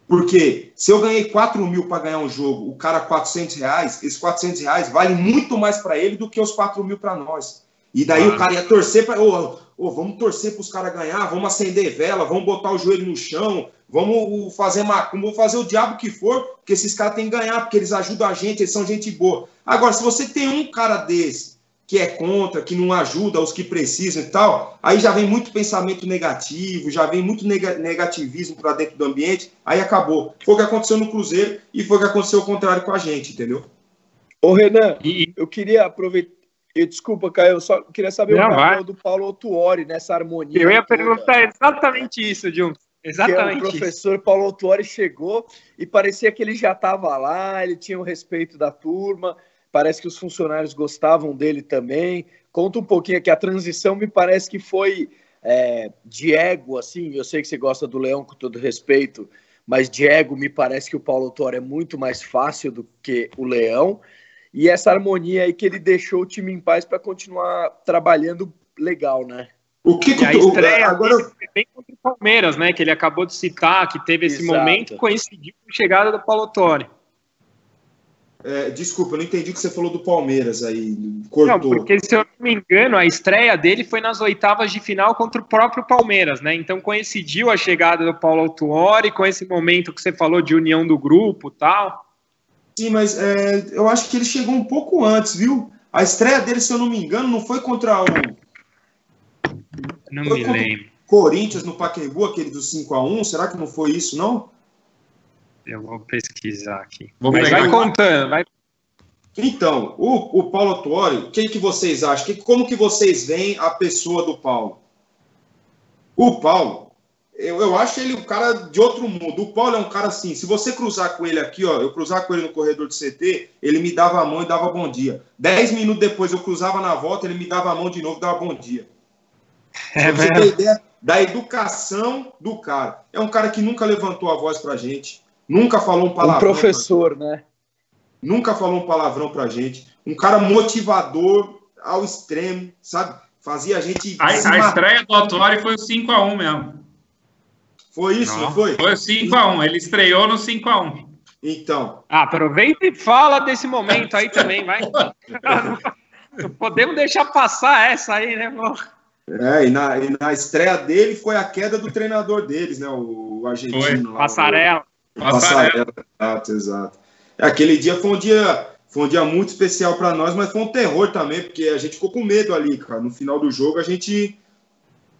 Porque se eu ganhei 4 mil para ganhar um jogo, o cara 400 reais, esses 400 reais valem muito mais para ele do que os 4 mil para nós. E daí ah. o cara ia torcer para. Oh, oh, vamos torcer para os caras ganhar, vamos acender vela, vamos botar o joelho no chão, vamos fazer macumba, vamos fazer o diabo que for, porque esses caras têm que ganhar, porque eles ajudam a gente, eles são gente boa. Agora, se você tem um cara desse que é contra, que não ajuda os que precisam e tal, aí já vem muito pensamento negativo, já vem muito negativismo para dentro do ambiente, aí acabou. Foi o que aconteceu no Cruzeiro e foi o que aconteceu ao contrário com a gente, entendeu? Ô Renan, eu queria aproveitar. Eu, desculpa, Caio, eu só queria saber não, o papel do Paulo Otuori nessa harmonia. Eu ia toda. perguntar exatamente isso, Dilma. Exatamente. o professor Paulo Autuori chegou e parecia que ele já estava lá, ele tinha o respeito da turma, parece que os funcionários gostavam dele também. Conta um pouquinho aqui, a transição me parece que foi é, de ego, assim, eu sei que você gosta do Leão com todo respeito, mas de ego me parece que o Paulo Autuori é muito mais fácil do que o Leão, e essa harmonia aí que ele deixou o time em paz para continuar trabalhando legal, né? O que, que a estreia agora foi bem contra o Palmeiras, né? Que ele acabou de citar, que teve esse Exato. momento coincidiu com a chegada do Paulo Torre. É, desculpa, eu não entendi o que você falou do Palmeiras aí. Cortou. Não, porque se eu não me engano, a estreia dele foi nas oitavas de final contra o próprio Palmeiras, né? Então coincidiu a chegada do Paulo Autuori com esse momento que você falou de união do grupo tal. Sim, mas é, eu acho que ele chegou um pouco antes, viu? A estreia dele, se eu não me engano, não foi contra o não foi me lembro. Corinthians no Pacaembu, aquele do 5x1, será que não foi isso, não? Eu vou pesquisar aqui. Vou Mas vai contando, vai. Então, o, o Paulo Tuori, o que, que vocês acham? Que, como que vocês veem a pessoa do Paulo? O Paulo, eu, eu acho ele um cara de outro mundo. O Paulo é um cara assim, se você cruzar com ele aqui, ó, eu cruzar com ele no corredor do CT, ele me dava a mão e dava bom dia. Dez minutos depois eu cruzava na volta, ele me dava a mão de novo e dava bom dia. É você ter ideia da educação do cara. É um cara que nunca levantou a voz pra gente, nunca falou um palavrão. Um professor, né? Nunca falou um palavrão pra gente. Um cara motivador ao extremo, sabe? Fazia a gente. A, a estreia do Autori foi o 5x1 mesmo. Foi isso, não, não foi? Foi o 5x1. Ele estreou no 5x1. Então. Ah, aproveita e fala desse momento aí também, vai. [laughs] Podemos deixar passar essa aí, né, amor? É, e na, e na estreia dele foi a queda do treinador deles, né? O, o argentino. Foi. Lá, Passarela. Passarela. Exato, exato. Aquele dia foi um dia, foi um dia muito especial para nós, mas foi um terror também, porque a gente ficou com medo ali, cara. No final do jogo a gente,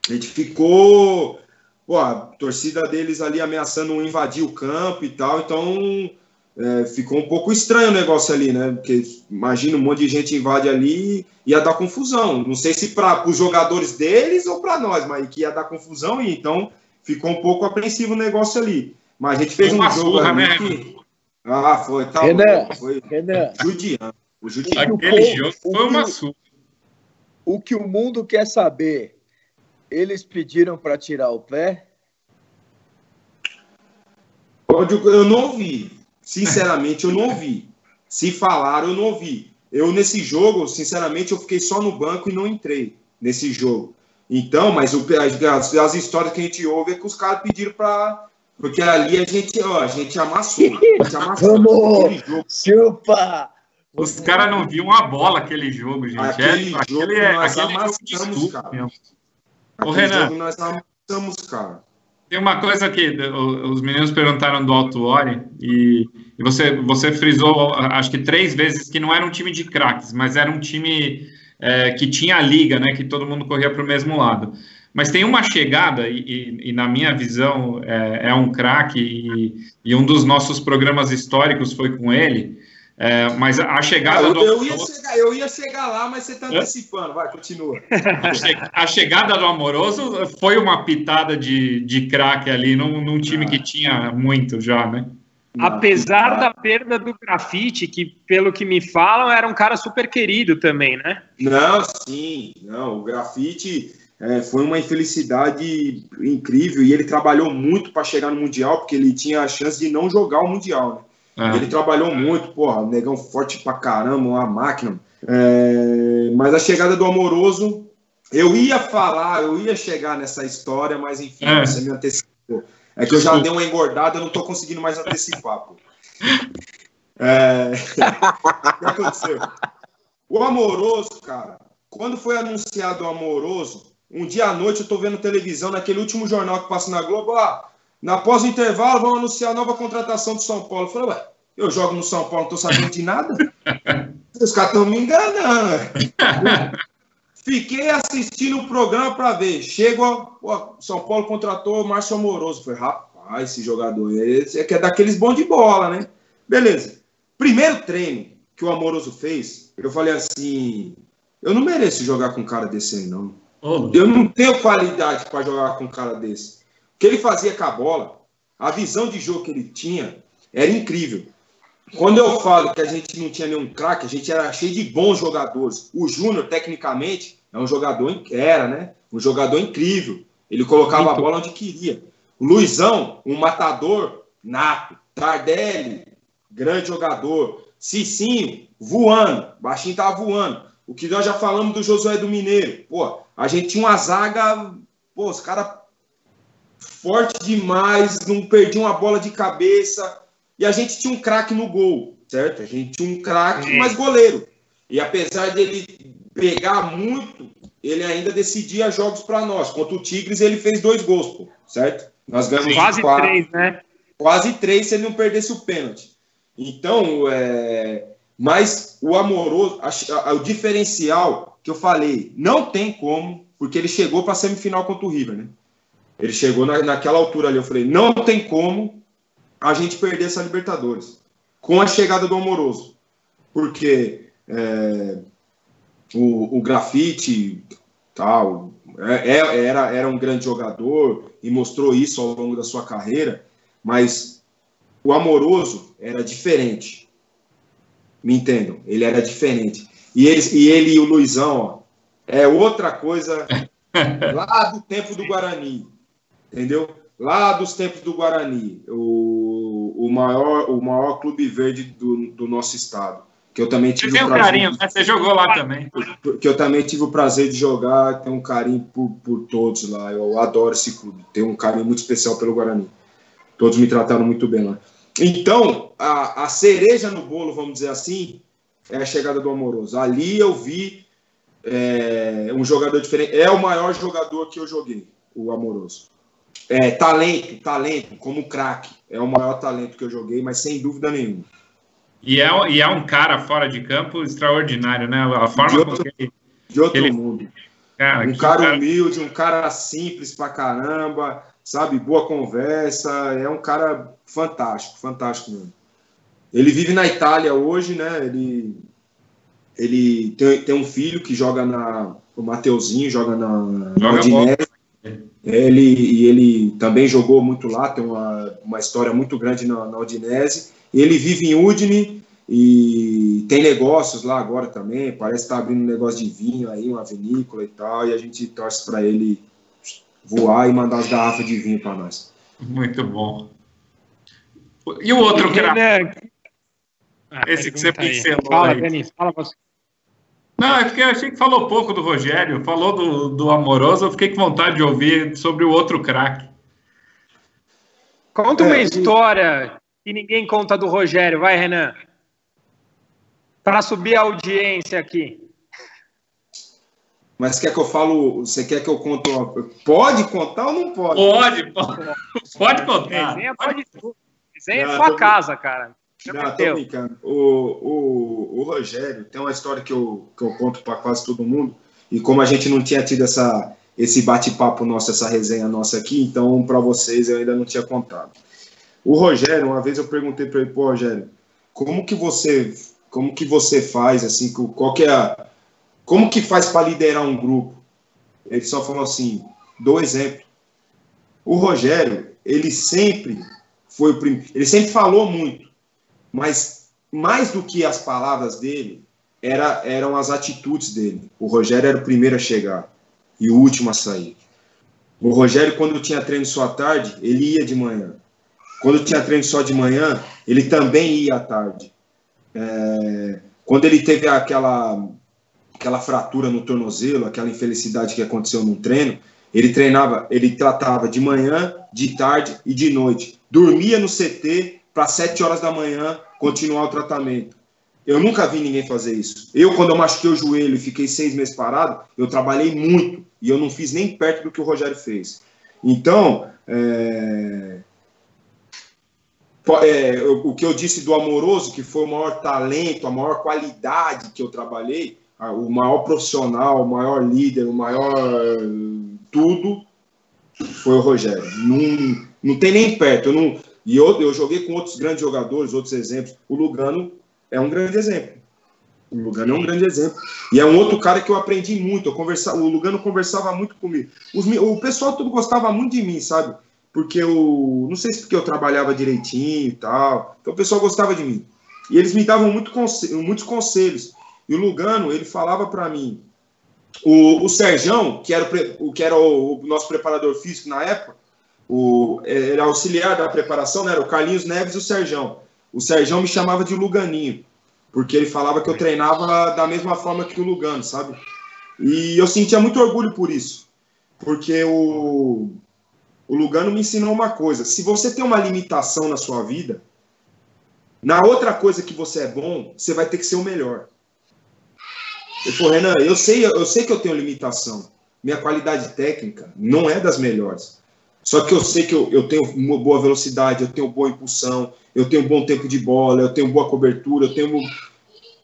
a gente ficou pô, a torcida deles ali ameaçando invadir o campo e tal, então é, ficou um pouco estranho o negócio ali, né? Porque imagina um monte de gente invade ali, ia dar confusão. Não sei se para os jogadores deles ou para nós, mas que ia dar confusão, e então ficou um pouco apreensivo o negócio ali. Mas a gente fez um jogo surra, né? que... Ah, foi, tá Renan, foi Renan. judiando. O judiando. Aquele jogo foi uma surra. O que o mundo quer saber, eles pediram para tirar o pé? Eu não ouvi. Sinceramente, eu não ouvi. Se falaram, eu não ouvi. Eu, nesse jogo, sinceramente, eu fiquei só no banco e não entrei nesse jogo. Então, mas o, as, as, histórias que a gente ouve é que os caras pediram para. Porque ali a gente, ó, a gente amassou. A gente [laughs] amassou Vamos! Chupa! Os caras não viam a bola aquele jogo, gente. Aquele é, jogo aquele, nós aquele amassamos, jogo cara. Mesmo. Ô, Renan, jogo nós amassamos, cara. Tem uma coisa que os meninos perguntaram do Alto Ori e, e você, você frisou, acho que três vezes, que não era um time de craques, mas era um time é, que tinha a liga, né, que todo mundo corria para o mesmo lado. Mas tem uma chegada, e, e, e na minha visão é, é um craque, e, e, um dos nossos programas históricos foi com ele, é, mas a chegada eu, do. Eu ia, chegar, eu ia chegar lá, mas você está antecipando. Vai, continua. A, che, a, chegada do Amoroso foi uma pitada de, de craque ali, num, num time ah. que tinha muito já, né? Apesar da perda do grafite, que pelo que me falam era um cara super querido também, né? Não, sim, não. O grafite é, foi uma infelicidade incrível e ele trabalhou muito para chegar no Mundial, porque ele tinha a chance de não jogar o Mundial, né? É. Ele trabalhou muito, porra, negão forte pra caramba, uma máquina. É, mas a chegada do Amoroso, eu ia falar, eu ia chegar nessa história, mas enfim, é. você me antecipou. É que eu já dei uma engordada, eu não tô conseguindo mais antecipar, pô. É... [laughs] o que aconteceu? O Amoroso, cara, quando foi anunciado o Amoroso, um dia à noite eu tô vendo televisão, naquele último jornal que passa na Globo, ah, na pós-intervalo, vão anunciar a nova contratação do São Paulo. Eu falei, ué, eu jogo no São Paulo, não tô sabendo de nada? [laughs] Os caras estão me enganando. Fiquei assistindo o programa para ver. Chego, ó, São Paulo contratou o Márcio Amoroso. Falei, rapaz, esse jogador esse é que é daqueles bons de bola, né? Beleza. Primeiro treino que o Amoroso fez, eu falei assim: eu não mereço jogar com um cara desse aí, não. Oh. Eu não tenho qualidade para jogar com um cara desse. O que ele fazia com a bola, a visão de jogo que ele tinha, era incrível. Quando eu falo que a gente não tinha nenhum craque, a gente era cheio de bons jogadores. O Júnior, tecnicamente, é um jogador, era, né? Um jogador incrível. Ele colocava Muito. a bola onde queria. O Luizão, um matador nato. Tardelli, grande jogador. Cicinho, voando. Baixinho tava voando. O que nós já falamos do Josué do Mineiro. Pô, a gente tinha uma zaga. Pô, os caras forte demais, não perdia uma bola de cabeça. E a gente tinha um craque no gol, certo? A gente tinha um craque, mas goleiro. E apesar dele pegar muito, ele ainda decidia jogos para nós. Contra o Tigres, ele fez dois gols, pô, certo? Nós ganhamos quase quatro, três, né? Quase três se ele não perdesse o pênalti. Então, é... mas o amoroso, a, a, o diferencial que eu falei, não tem como, porque ele chegou para a semifinal contra o River, né? Ele chegou na, naquela altura ali. Eu falei: não tem como a gente perder essa Libertadores com a chegada do Amoroso. Porque é, o, o grafite tal é, é, era, era um grande jogador e mostrou isso ao longo da sua carreira, mas o Amoroso era diferente. Me entendam? Ele era diferente. E ele e, ele e o Luizão, ó, é outra coisa [laughs] lá do tempo do Guarani entendeu? Lá dos tempos do Guarani, o, o, maior, o maior clube verde do, do nosso estado. Que eu também tive Você tem um carinho, né? Você jogou lá também. Que eu também tive o prazer de jogar, tenho um carinho por, por todos lá. Eu adoro esse clube, tenho um carinho muito especial pelo Guarani. Todos me trataram muito bem lá. Então, a, a cereja no bolo, vamos dizer assim, é a chegada do Amoroso. Ali eu vi é, um jogador diferente. É o maior jogador que eu joguei, o Amoroso. É, talento, talento, como craque. É o maior talento que eu joguei, mas sem dúvida nenhuma. E é, e é um cara fora de campo extraordinário, né? A forma de outro, ele, de outro ele... mundo. Cara, um cara, cara, humilde, um cara simples pra caramba, sabe? Boa conversa, é um cara fantástico, fantástico mesmo. Ele vive na Itália hoje, né? Ele, ele tem, tem um filho que joga na. O Mateuzinho joga na. Joga Ele, e ele também jogou muito lá, tem uma, uma história muito grande na, na Udinese. Ele vive em Udine e tem negócios lá agora também. Parece estar tá abrindo um negócio de vinho aí, uma vinícola e tal. E a gente torce para ele voar e mandar as garrafas de vinho para nós. Muito bom. E o outro que era. Ah, Esse que você pincelou. Fala, aí. Denis, fala você. Não, é porque eu achei que falou pouco do Rogério, falou do, do Amoroso, eu fiquei com vontade de ouvir sobre o outro craque. Conta uma é, história que ninguém conta do Rogério, vai, Renan. Para subir a audiência aqui. Mas quer que eu falo? Você quer que eu conte? Uma... Pode contar ou não pode? Pode, pode, pode contar. Desenha pode tudo. Desenha é sua casa, cara. Não, tô brincando. O, o, o Rogério tem uma história que eu, que eu conto para quase todo mundo. E como a gente não tinha tido essa, esse bate-papo nosso, essa resenha nossa aqui, então para vocês eu ainda não tinha contado. O Rogério, uma vez eu perguntei para ele, pô, Rogério, como que você, como que você faz assim, qual que é a, como que faz para liderar um grupo? Ele só falou assim, dou exemplo. O Rogério, ele sempre foi o primeiro, ele sempre falou muito, mas mais do que as palavras dele, era, eram as atitudes dele. O Rogério era o primeiro a chegar e o último a sair. O Rogério, quando tinha treino só à tarde, ele ia de manhã. Quando tinha treino só de manhã, ele também ia à tarde. É, quando ele teve aquela aquela fratura no tornozelo, aquela infelicidade que aconteceu num treino, ele treinava, ele tratava de manhã, de tarde e de noite. Dormia no CT para 7 horas da manhã continuar o tratamento. Eu nunca vi ninguém fazer isso. Eu, quando eu machuquei o joelho e fiquei seis meses parado, eu trabalhei muito e eu não fiz nem perto do que o Rogério fez. Então, é... É, o que eu disse do Amoroso, que foi o maior talento, a maior qualidade que eu trabalhei, o maior profissional, o maior líder, o maior tudo foi o Rogério. Não, não tem nem perto. Eu não, e eu, eu joguei com outros grandes jogadores, outros exemplos. O Lugano é um grande exemplo. O Lugano é um grande exemplo. E é um outro cara que eu aprendi muito. Eu conversa, o Lugano conversava muito comigo. Os, o pessoal todo gostava muito de mim, sabe? Porque eu. Não sei se porque eu trabalhava direitinho e tal. Então o pessoal gostava de mim. E eles me davam muito conselho, muitos conselhos. E o Lugano, ele falava para mim, o, o Serjão, que era, o, que era o, o, nosso preparador físico na época, o, era auxiliar da preparação, né, era o Carlinhos Neves e o Serjão. O Serjão me chamava de Luganinho, porque ele falava que eu treinava da mesma forma que o Lugano, sabe? E eu sentia muito orgulho por isso, porque o, o Lugano me ensinou uma coisa: se você tem uma limitação na sua vida, na outra coisa que você é bom, você vai ter que ser o melhor. Eu falei, Renan, eu sei, eu sei que eu tenho limitação. Minha qualidade técnica não é das melhores. Só que eu sei que eu, eu tenho uma boa velocidade, eu tenho boa impulsão, eu tenho bom tempo de bola, eu tenho boa cobertura, eu tenho.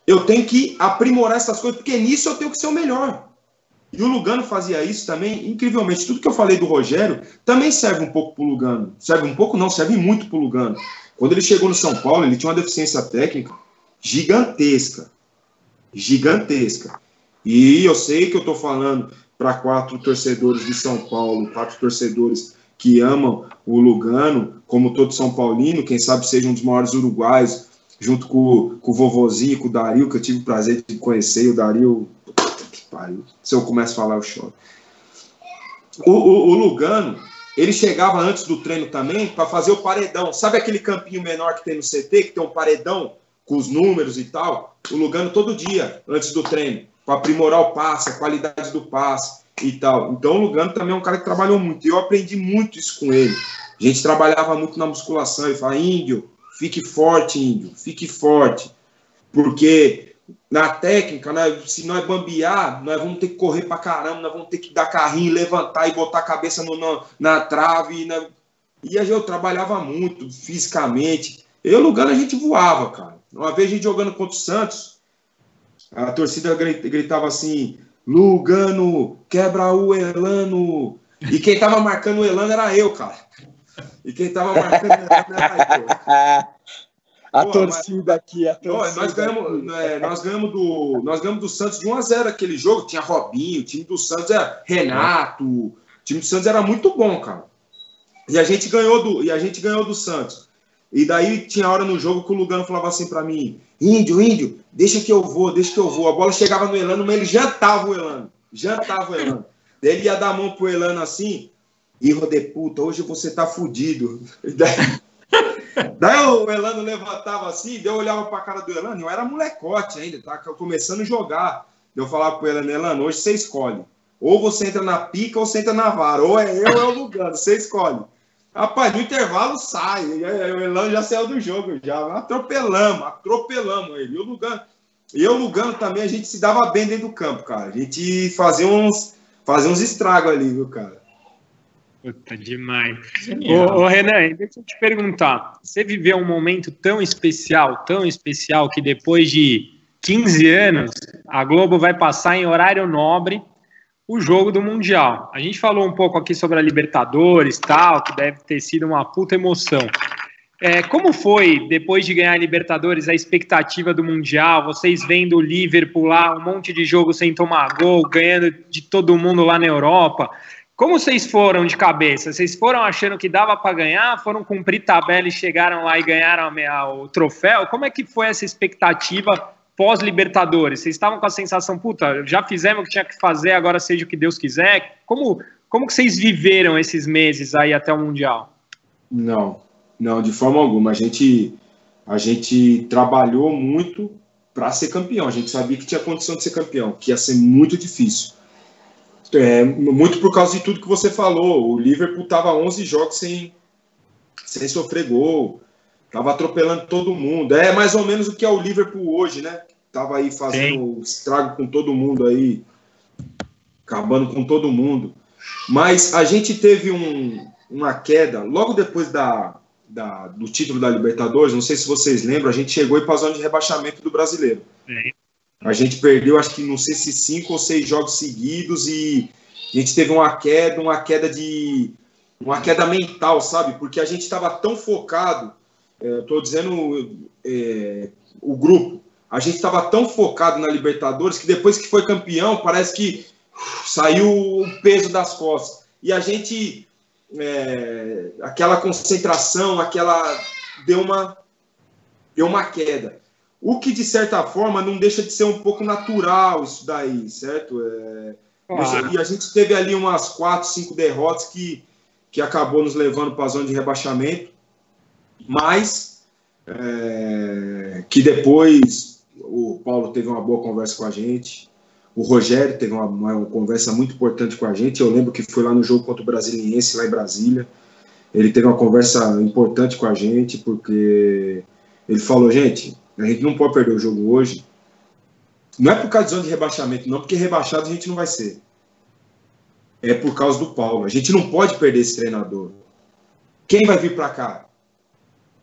Eu tenho que aprimorar essas coisas, porque nisso eu tenho que ser o melhor. E o Lugano fazia isso também, incrivelmente. Tudo que eu falei do Rogério também serve um pouco para o Lugano. Serve um pouco, não, serve muito para o Lugano. Quando ele chegou no São Paulo, ele tinha uma deficiência técnica gigantesca gigantesca. E eu sei que eu estou falando para quatro torcedores de São Paulo, quatro torcedores que amam o Lugano, como todo São Paulino, quem sabe seja um dos maiores uruguais, junto com, com o vovozinho, com o Dario, que eu tive o prazer de conhecer, o Dario. Se eu começo a falar, eu choro. O, o, o Lugano, ele chegava antes do treino também para fazer o paredão. Sabe aquele campinho menor que tem no CT, que tem um paredão com os números e tal? O Lugano todo dia, antes do treino, para aprimorar o passe, a qualidade do passe e tal. Então o Lugano também é um cara que trabalhou muito. E eu aprendi muito isso com ele. A gente trabalhava muito na musculação. Ele fala, índio, fique forte, índio, fique forte. Porque na técnica, né, se nós bambear, nós vamos ter que correr pra caramba, nós vamos ter que dar carrinho, levantar e botar a cabeça no, na, na trave. Né? E eu trabalhava muito fisicamente. Eu, Lugano, a gente voava, cara. Uma vez a gente jogando contra o Santos, a torcida gritava assim: Lugano, quebra o Elano. E quem tava marcando o Elano era eu, cara. E quem tava marcando o Elano era eu. [laughs] A Pô, torcida mas... aqui, a torcida. Nós ganhamos, é, nós, ganhamos do, nós ganhamos do Santos de 1 a 0 aquele jogo. Tinha Robinho, o time do Santos era Renato. O time do Santos era muito bom, cara. E a gente ganhou do, e a gente ganhou do Santos. E daí tinha hora no jogo que o Lugano falava assim para mim: Índio, Índio, deixa que eu vou, deixa que eu vou. A bola chegava no Elano, mas ele jantava o Elano. Jantava o Elano. Daí ele ia dar a mão pro Elano assim: Irro de puta, hoje você tá fudido. [laughs] Daí, daí, o Elano levantava assim, daí eu olhava pra cara do Elano, eu era molecote ainda, tá começando a jogar. Eu falava pro Elano: Elano, hoje você escolhe. Ou você entra na pica ou você entra na vara. Ou é eu ou é o Lugano, você escolhe. Rapaz, no intervalo sai. O Elano já saiu do jogo, já. Atropelamos, atropelamos ele. E o Lugano, e eu, Lugano também, a gente se dava bem dentro do campo, cara. A gente fazia uns, fazia uns estragos ali, viu, cara? Puta, demais. Ô, ô, Renan, deixa eu te perguntar. Você viveu um momento tão especial, tão especial, que depois de 15 anos, a Globo vai passar em horário nobre o jogo do Mundial. A gente falou um pouco aqui sobre a Libertadores, tal, que deve ter sido uma puta emoção. É, como foi, depois de ganhar a Libertadores, a expectativa do Mundial? Vocês vendo o Liverpool lá, um monte de jogo sem tomar gol, ganhando de todo mundo lá na Europa. Como vocês foram de cabeça? Vocês foram achando que dava para ganhar? Foram cumprir tabela e chegaram lá e ganharam o troféu? Como é que foi essa expectativa pós-Libertadores? Vocês estavam com a sensação, puta, já fizemos o que tinha que fazer, agora seja o que Deus quiser? Como, como que vocês viveram esses meses aí até o Mundial? Não, não, de forma alguma. A gente, a gente trabalhou muito para ser campeão. A gente sabia que tinha condição de ser campeão, que ia ser muito difícil. É, muito por causa de tudo que você falou. O Liverpool estava 11 jogos sem, sem sofrer gol. Tava atropelando todo mundo. É mais ou menos o que é o Liverpool hoje, né? Tava aí fazendo Sim. estrago com todo mundo aí, acabando com todo mundo. Mas a gente teve um, uma queda logo depois da, da, do título da Libertadores. Não sei se vocês lembram, a gente chegou e zona de rebaixamento do brasileiro. Sim. A gente perdeu, acho que não sei se cinco ou seis jogos seguidos e a gente teve uma queda, uma queda de uma queda mental, sabe? Porque a gente estava tão focado estou dizendo é, o grupo. A gente estava tão focado na Libertadores que depois que foi campeão, parece que saiu o peso das costas. E a gente, é, aquela concentração, aquela. deu uma, deu uma queda. O que, de certa forma, não deixa de ser um pouco natural isso daí, certo? É. E a gente teve ali umas quatro, cinco derrotas que, que acabou nos levando para a zona de rebaixamento mas é, que depois o Paulo teve uma boa conversa com a gente, o Rogério teve uma, uma, conversa muito importante com a gente. Eu lembro que foi lá no jogo contra o Brasiliense, lá em Brasília. Ele teve uma conversa importante com a gente, porque ele falou: gente, a gente não pode perder o jogo hoje. Não é por causa de zona de rebaixamento, não, porque rebaixado a gente não vai ser. É por causa do Paulo. A gente não pode perder esse treinador. Quem vai vir para cá?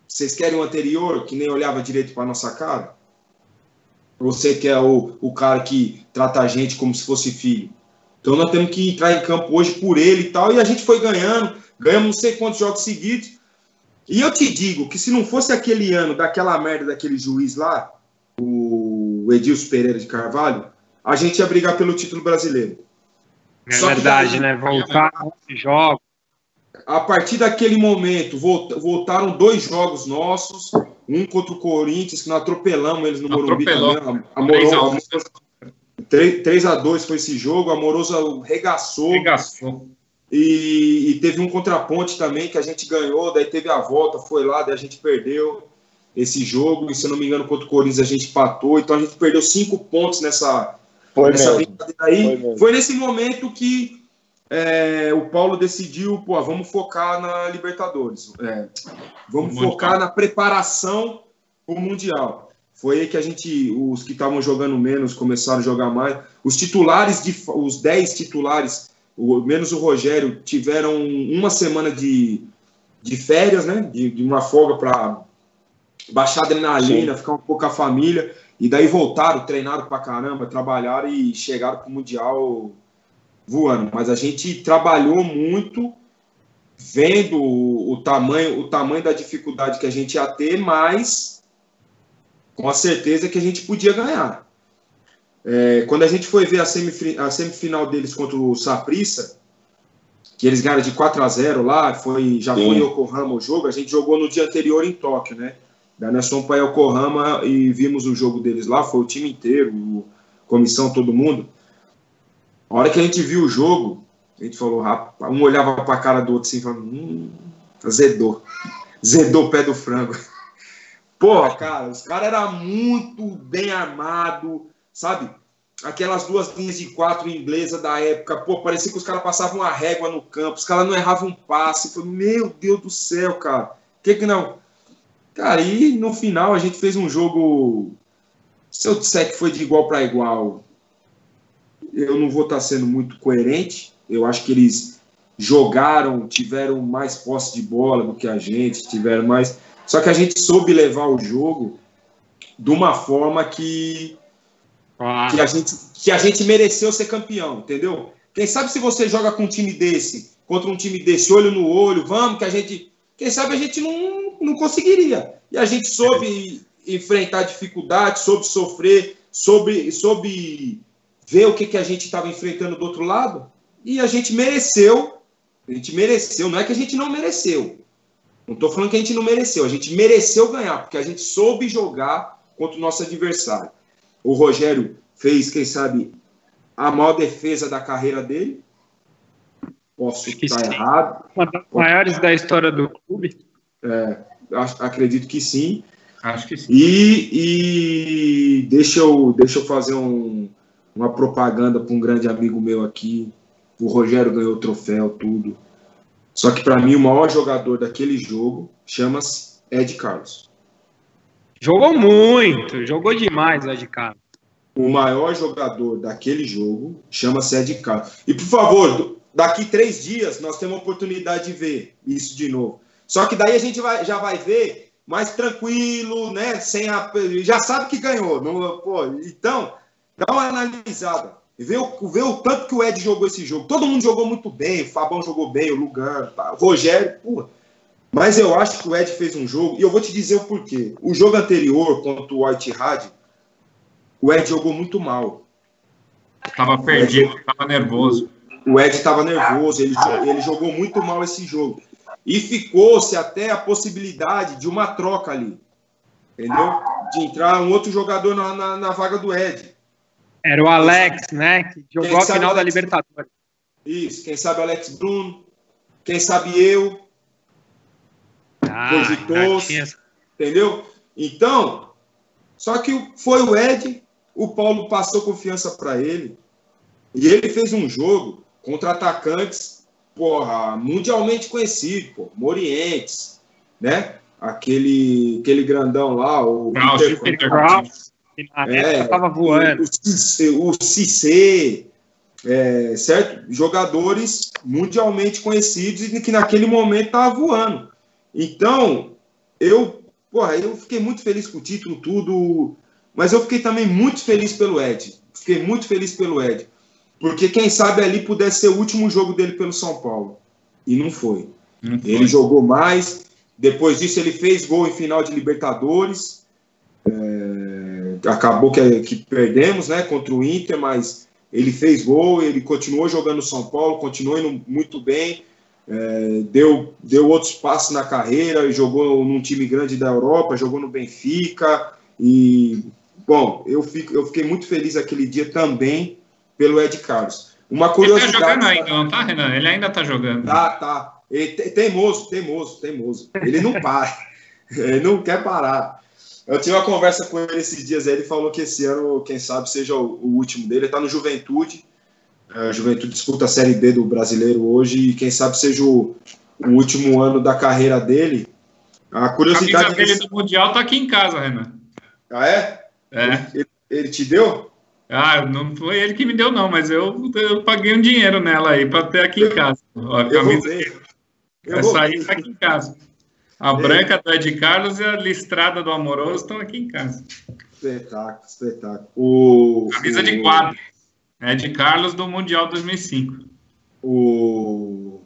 Vocês querem o anterior, que nem olhava direito para nossa cara? Você quer o, o cara que trata a gente como se fosse filho? Então nós temos que entrar em campo hoje por ele e tal. E a gente foi ganhando, ganhamos não sei quantos jogos seguidos. E eu te digo que se não fosse aquele ano daquela merda daquele juiz lá, o Edilson Pereira de Carvalho, a gente ia brigar pelo título brasileiro. É Só verdade, daí, né? Voltar a jogos a partir daquele momento, voltaram dois jogos nossos, um contra o Corinthians, que nós atropelamos eles no Morumbi também. Amoroso, 3 a 2 foi esse jogo, a Amoroso regaçou. Regaçou. E, e, teve um contraponte também que a gente ganhou, daí teve a volta, foi lá, daí a gente perdeu esse jogo, e se eu não me engano, contra o Corinthians a gente empatou, então a gente perdeu cinco pontos nessa, foi nessa brincadeira aí. Foi, foi nesse momento que é, o Paulo decidiu, pô, vamos focar na Libertadores, é, vamos focar na preparação para o Mundial. Foi aí que a gente, os que estavam jogando menos começaram a jogar mais. Os titulares, de, os 10 titulares, o, menos o Rogério, tiveram uma semana de, de férias, né? De, de uma folga para baixar a adrenalina, Sim. ficar um pouco com a família. E daí voltaram, treinaram pra caramba, trabalharam e chegaram pro Mundial voando. Mas a gente trabalhou muito vendo o, o, tamanho, o tamanho da dificuldade que a gente ia ter, mas com a certeza que a gente podia ganhar. É, quando a gente foi ver a, semif a semifinal deles contra o Saprissa, que eles ganharam de 4 a 0 lá, foi, já Sim. foi em Yokohama o jogo, a gente jogou no dia anterior em Tóquio, né? Daí nós fomos para Yokohama e vimos o jogo deles lá, foi o time inteiro, comissão, todo mundo. A hora que a gente viu o jogo, a gente falou, rapaz, um olhava para a cara do outro assim, falando, hum, zedou. Zedou o pé do frango. [laughs] Porra, cara, os caras eram muito bem armados, sabe? Aquelas duas linhas de quatro inglesa da época, pô, parecia que os caras passavam uma régua no campo, os caras não erravam um passe. Falei, meu Deus do céu, cara. Que que não? Cara, e no final a gente fez um jogo. Se eu disser que foi de igual para igual, eu não vou estar tá sendo muito coerente. Eu acho que eles jogaram, tiveram mais posse de bola do que a gente, tiveram mais. Só que a gente soube levar o jogo de uma forma que ah. que, a gente, que a gente mereceu ser campeão, entendeu? Quem sabe se você joga com um time desse, contra um time desse, olho no olho, vamos, que a gente. Quem sabe a gente não, não conseguiria. E a gente soube enfrentar dificuldades, soube sofrer, soube, soube ver o que, que a gente estava enfrentando do outro lado, e a gente mereceu. A gente mereceu, não é que a gente não mereceu. Não estou falando que a gente não mereceu, a gente mereceu ganhar, porque a gente soube jogar contra o nosso adversário. O Rogério fez, quem sabe, a maior defesa da carreira dele. Posso estar errado. Uma das maiores da história do clube. É, acredito que sim. Acho que sim. E, e deixa, eu, deixa eu fazer um, uma propaganda para um grande amigo meu aqui. O Rogério ganhou o troféu, tudo. Só que para mim o maior jogador daquele jogo chama-se Ed Carlos. Jogou muito, jogou demais Ed Carlos. O maior jogador daquele jogo chama-se Ed Carlos. E por favor, daqui três dias nós temos a oportunidade de ver isso de novo. Só que daí a gente vai, já vai ver mais tranquilo, né? Sem a, já sabe que ganhou. Não, pô, então, dá uma analisada. Vê o, vê o tanto que o Ed jogou esse jogo. Todo mundo jogou muito bem. O Fabão jogou bem, o Lugan, tá, o Rogério. Pô. Mas eu acho que o Ed fez um jogo, e eu vou te dizer o porquê. O jogo anterior contra o White Had, o Ed jogou muito mal. Tava perdido, Ed, tava nervoso. O Ed estava nervoso, ele, ele jogou muito mal esse jogo. E ficou-se até a possibilidade de uma troca ali. Entendeu? De entrar um outro jogador na, na, na vaga do Ed. Era o Alex, né? Que jogou a final da Libertadores. Isso, quem sabe o Alex Bruno, quem sabe eu. Ah, cogitou entendeu? Então, só que foi o Ed, o Paulo passou confiança para ele, e ele fez um jogo contra atacantes porra, mundialmente conhecido, pô, Morientes, né? Aquele, aquele grandão lá, o Peter Kraus, é, tava voando. O Cissé, é, certo? Jogadores mundialmente conhecidos e que naquele momento tava voando. Então, eu, porra, eu fiquei muito feliz com o título, tudo, mas eu fiquei também muito feliz pelo Ed. Fiquei muito feliz pelo Ed. Porque quem sabe ali pudesse ser o último jogo dele pelo São Paulo. E não foi. Não foi. Ele jogou mais. Depois disso, ele fez gol em final de Libertadores. É, acabou que, que perdemos né, contra o Inter, mas ele fez gol, ele continuou jogando São Paulo, continuou indo muito bem. É, deu, deu outros passos na carreira, jogou num time grande da Europa, jogou no Benfica. E, bom, eu, fico, eu fiquei muito feliz aquele dia também pelo Ed Carlos. Uma curiosidade. Ele tá jogando ainda, não tá, Renan? Ele ainda tá jogando. Tá, tá. Ele, teimoso, teimoso, teimoso. Ele não [laughs] para. ele não quer parar. Eu tive uma conversa com ele esses dias aí, ele falou que esse ano, quem sabe, seja o, o último dele. Ele tá no Juventude. A Juventude disputa a Série B do brasileiro hoje e quem sabe seja o, o último ano da carreira dele. A curiosidade. A dele do Mundial tá aqui em casa, Renan. Ah, é? É. Ele, ele te deu? Ah, não foi ele que me deu, não, mas eu, eu paguei um dinheiro nela aí para ter aqui em casa. A camisa essa aí está aqui em casa. A branca da Ed Carlos e a listrada do Amoroso estão aqui em casa. Espetáculo, espetáculo. O, camisa o, de quadro. Ed Carlos do Mundial 2005. O...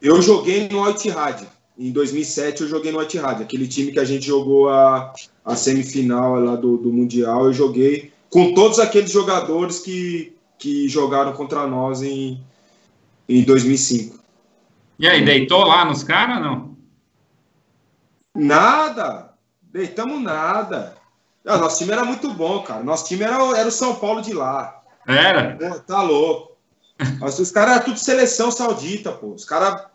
Eu joguei no Altihad. Em 2007 eu joguei no Altihad, aquele time que a gente jogou a, a semifinal lá do, do Mundial. Eu joguei com todos aqueles jogadores que, que jogaram contra nós em, em 2005. E aí, deitou lá nos caras, não? Nada. Deitamos nada. Ah, nosso time era muito bom, cara. Nosso time era, era o São Paulo de lá. Era? Pô, tá louco. Os caras eram tudo seleção saudita, pô. Os caras.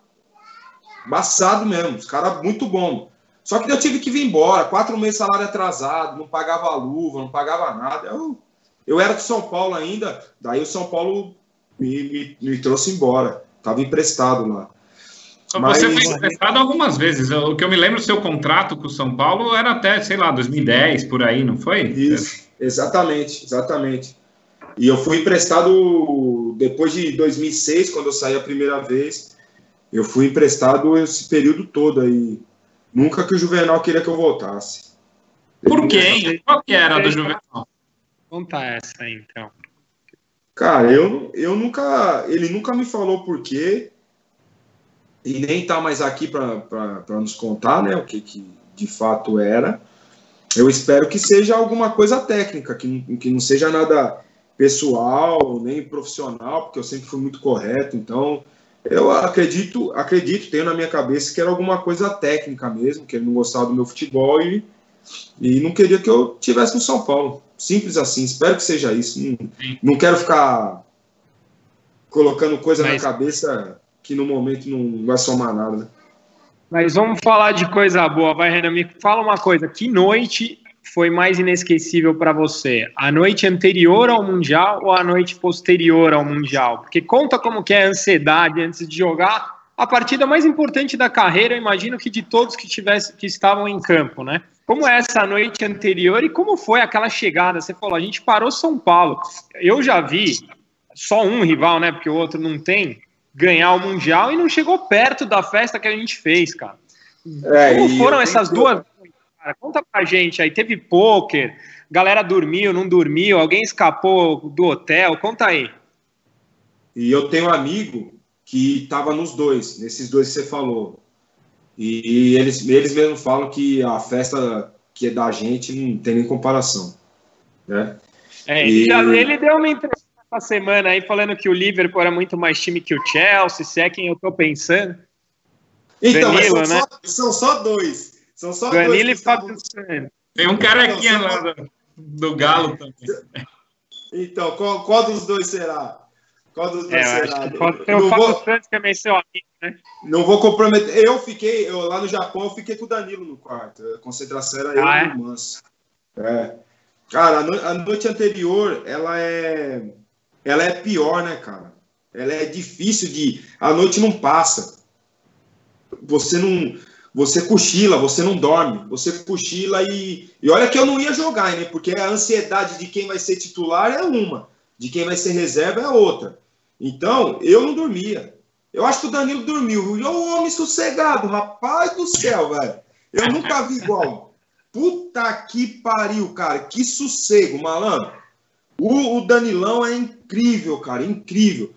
Embaçado mesmo. Os caras muito bom. Só que eu tive que vir embora. Quatro meses salário atrasado, não pagava luva, não pagava nada. Eu, eu era do São Paulo ainda. Daí o São Paulo me, me, me trouxe embora. Tava emprestado lá. Mas... Você foi emprestado algumas vezes. O que eu me lembro, seu contrato com o São Paulo era até, sei lá, 2010, por aí, não foi? Isso, exatamente, exatamente. E eu fui emprestado depois de 2006, quando eu saí a primeira vez. Eu fui emprestado esse período todo aí. Nunca que o Juvenal queria que eu voltasse. Por quê? Qual que era do Juvenal? Conta essa aí, então. Cara, eu, eu nunca. Ele nunca me falou por quê. E nem tá mais aqui para nos contar, né? O que, que de fato era. Eu espero que seja alguma coisa técnica, que, que não seja nada pessoal, nem profissional, porque eu sempre fui muito correto. Então, eu acredito, acredito, tenho na minha cabeça que era alguma coisa técnica mesmo, que ele não gostava do meu futebol e, e não queria que eu tivesse no São Paulo. Simples assim, espero que seja isso. Não, não quero ficar colocando coisa Mas... na cabeça que no momento não vai somar nada. Né? Mas vamos falar de coisa boa, vai, Renan. Me fala uma coisa: que noite foi mais inesquecível para você? A noite anterior ao Mundial ou a noite posterior ao Mundial? Porque conta como que é a ansiedade antes de jogar a partida mais importante da carreira, imagino que de todos que, tivesse, que estavam em campo, né? Como é essa noite anterior e como foi aquela chegada? Você falou, a gente parou São Paulo. Eu já vi só um rival, né? Porque o outro não tem, ganhar o Mundial e não chegou perto da festa que a gente fez, cara. É, como foram essas duas cara? Conta pra gente aí. Teve pôquer, galera dormiu, não dormiu, alguém escapou do hotel? Conta aí. E eu tenho um amigo que estava nos dois, nesses dois que você falou. E, eles, eles mesmos falam que a festa que é da gente não tem nem comparação. Né? É, e... ele deu uma entrevista essa semana aí falando que o Liverpool era muito mais time que o Chelsea, se é quem eu tô pensando. Então, Danilo, mas são, né? só, são só dois. São só Danilo dois. e Fábio estavam... Tem um carequinha lá do, do Galo também. Então, qual, qual dos dois será? Qual dos dois é, será? Pode ser o Fábio vou... Santos também é seu amigo, né? Não vou comprometer. Eu fiquei, eu, lá no Japão, eu fiquei com o Danilo no quarto. A concentração era eu ah, e o é? Manso. É. Cara, a, no... a noite anterior, ela é. Ela é pior, né, cara? Ela é difícil de. A noite não passa. Você não você cochila, você não dorme, você cochila e. E olha que eu não ia jogar, né? Porque a ansiedade de quem vai ser titular é uma, de quem vai ser reserva é outra. Então, eu não dormia. Eu acho que o Danilo dormiu. E o homem sossegado, rapaz do céu, velho. Eu nunca vi igual. Puta que pariu, cara. Que sossego, malandro. O, o Danilão é incrível, cara. Incrível.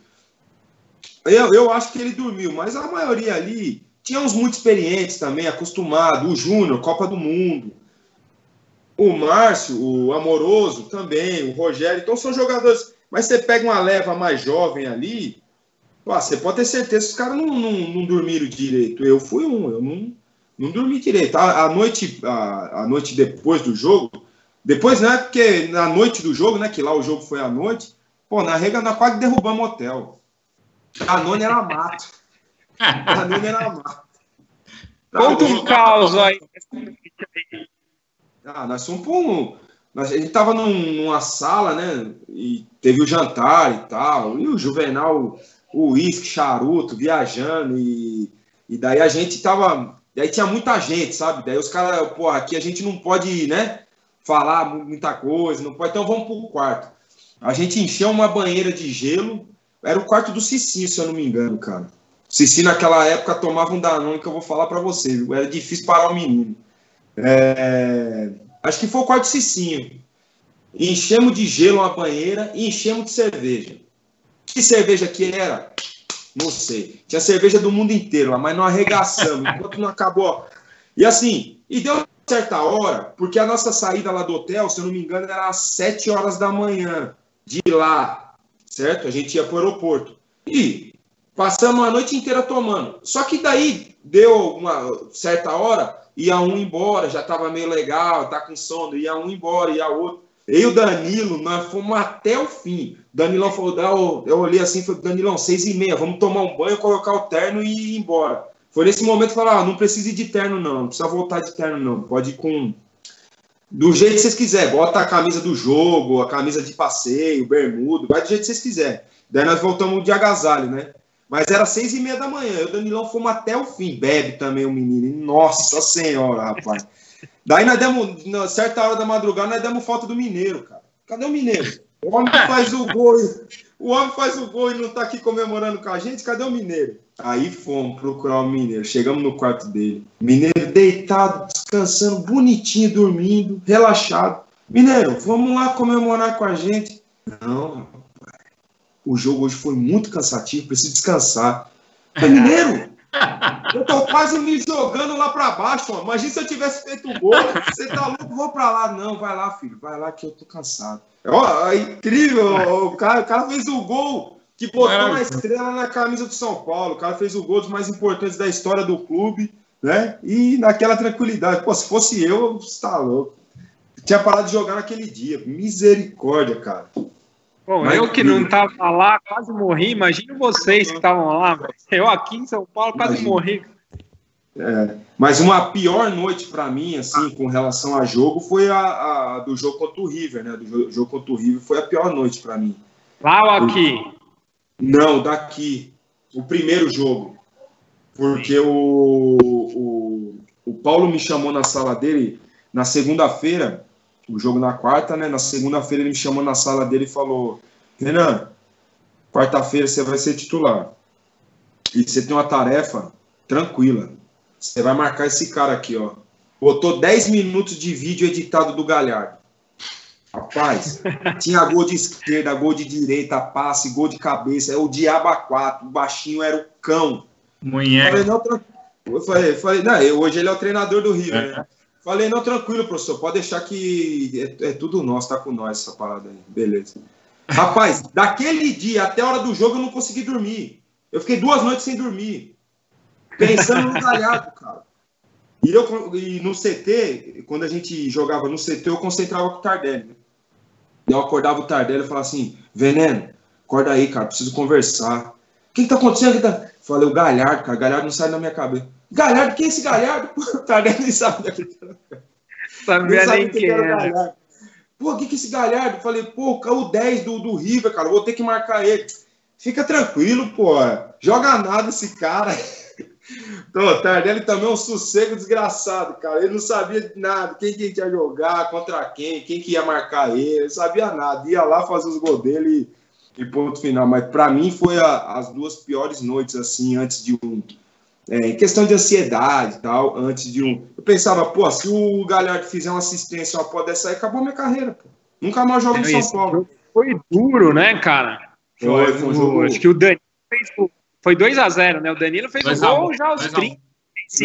Eu, eu acho que ele dormiu, mas a maioria ali tinha uns muito experientes também, acostumados. O Júnior, Copa do Mundo. O Márcio, o Amoroso também, o Rogério. Então são jogadores. Mas você pega uma leva mais jovem ali, você pode ter certeza que os caras não, não, não, dormiram direito. Eu fui um, eu não, não dormi direito. A, a noite, a, a, noite depois do jogo, depois, né? Porque na noite do jogo, né? Que lá o jogo foi à noite, pô, na rega nós quase derrubamos o hotel. A nona era mato. A Nina era má. Conta um caos aí. Ah, nós fomos para um. A gente tava num, numa sala, né? E teve o jantar e tal. E o Juvenal, o uísque, charuto, viajando. E, e daí a gente tava. Daí tinha muita gente, sabe? Daí os caras, pô, aqui a gente não pode, né? Falar muita coisa, não pode. Então vamos pro quarto. A gente encheu uma banheira de gelo. Era o quarto do Cicinho, se eu não me engano, cara. Cici, naquela época, tomava um Danone que eu vou falar para você, viu? Era difícil parar o menino. É... Acho que foi o quarto Cicinho. enchemos de gelo uma banheira e enchemos de cerveja. Que cerveja que era? Não sei. Tinha cerveja do mundo inteiro lá, mas não arregaçamos, [laughs] enquanto não acabou. E assim, e deu certa hora, porque a nossa saída lá do hotel, se eu não me engano, era às 7 horas da manhã, de lá, certo? A gente ia para o aeroporto. E passamos a noite inteira tomando. Só que daí deu uma certa hora, ia um embora, já estava meio legal, tá com sono, ia um embora, ia outro. Eu e o Danilo, nós fomos até o fim. Danilão falou, eu olhei assim, falei, Danilão, seis e meia, vamos tomar um banho, colocar o terno e ir embora. Foi nesse momento que falou, ah, não precisa ir de terno não, não precisa voltar de terno não, pode ir com... Do jeito que vocês quiserem, bota a camisa do jogo, a camisa de passeio, bermudo, vai do jeito que vocês quiserem. Daí nós voltamos de agasalho, né? Mas era seis e meia da manhã, eu e o Danilão fomos até o fim, bebe também o menino, nossa senhora, rapaz. Daí nós demos, na certa hora da madrugada, nós demos falta do Mineiro, cara. Cadê o Mineiro? O homem faz o gol, o homem faz o gol e não tá aqui comemorando com a gente, cadê o Mineiro? Aí fomos procurar o Mineiro, chegamos no quarto dele. Mineiro deitado, descansando, bonitinho, dormindo, relaxado. Mineiro, vamos lá comemorar com a gente. Não, o jogo hoje foi muito cansativo, preciso descansar. Falei, [laughs] Mineiro, eu tô quase me jogando lá para baixo. Ó. Imagina se eu tivesse feito o gol. Você tá louco? Vou para lá. Não, vai lá, filho. Vai lá que eu tô cansado. Ó, é incrível. O cara, o cara fez o gol que botou é. uma estrela na camisa do São Paulo. O cara fez o gol dos mais importantes da história do clube, né? E naquela tranquilidade. Pô, se fosse eu, você tá louco. Tinha parado de jogar naquele dia. Misericórdia, cara. Bom, Mas, eu que não estava lá, quase morri. Imagina vocês que estavam lá. Eu aqui em São Paulo quase imagina. morri. É, mas uma pior noite para mim, assim, com relação a jogo, foi a, a, do jogo contra o River, né? Do jogo contra o River foi a pior noite para mim. Lá ou aqui? Não, daqui. O primeiro jogo. Porque o, o, o Paulo me chamou na sala dele na segunda-feira o jogo na quarta, né? Na segunda-feira ele me chamou na sala dele e falou: Renan, quarta-feira você vai ser titular. E você tem uma tarefa tranquila. Você vai marcar esse cara aqui, ó. Botou 10 minutos de vídeo editado do Galhardo. Rapaz, [laughs] tinha gol de esquerda, gol de direita, passe, gol de cabeça. É o diabo a quatro. O baixinho era o cão. Mulher. Falei, não, eu falei, falei, não, hoje ele é o treinador do Rio, é. né? Falei, não, tranquilo, professor, pode deixar que é, é, tudo nosso, tá com nós essa parada aí. Beleza. Rapaz, [laughs] daquele dia até a hora do jogo eu não consegui dormir. Eu fiquei duas noites sem dormir. Pensando no galhado, cara. E, eu, e no CT, quando a gente jogava no CT, eu concentrava com o Tardelli. Né? Eu acordava o Tardelli e falava assim: Veneno, acorda aí, cara, preciso conversar. O que, que tá acontecendo? Tá... Falei, o Galhardo, cara, o Galhardo não sai da minha cabeça. Galhardo, quem é esse Galhardo? O Tardelli nem sabe Sabia nem quem era. Pô, o que, que é esse Galhardo? Falei, pô, o 10 do, do River, cara, vou ter que marcar ele. Fica tranquilo, pô. Joga nada esse cara. [laughs] Então, o Tardelli também é um sossego desgraçado, cara. Ele não sabia nada, quem que ia jogar, contra quem, quem que ia marcar ele, ele não sabia nada. Ia lá fazer os gols dele e, e ponto final. Mas para mim foi a, as duas piores noites, assim, antes de um, é, em questão de ansiedade e tal, antes de um. Eu pensava, pô, se o Galhardo fizer uma assistência, uma pode sair, acabou minha carreira, pô. Nunca mais jogo no São Paulo. Foi duro, né, cara? Foi, foi, foi Acho que o Danilo fez. Foi 2x0, né? O Danilo fez o gol já aos 30.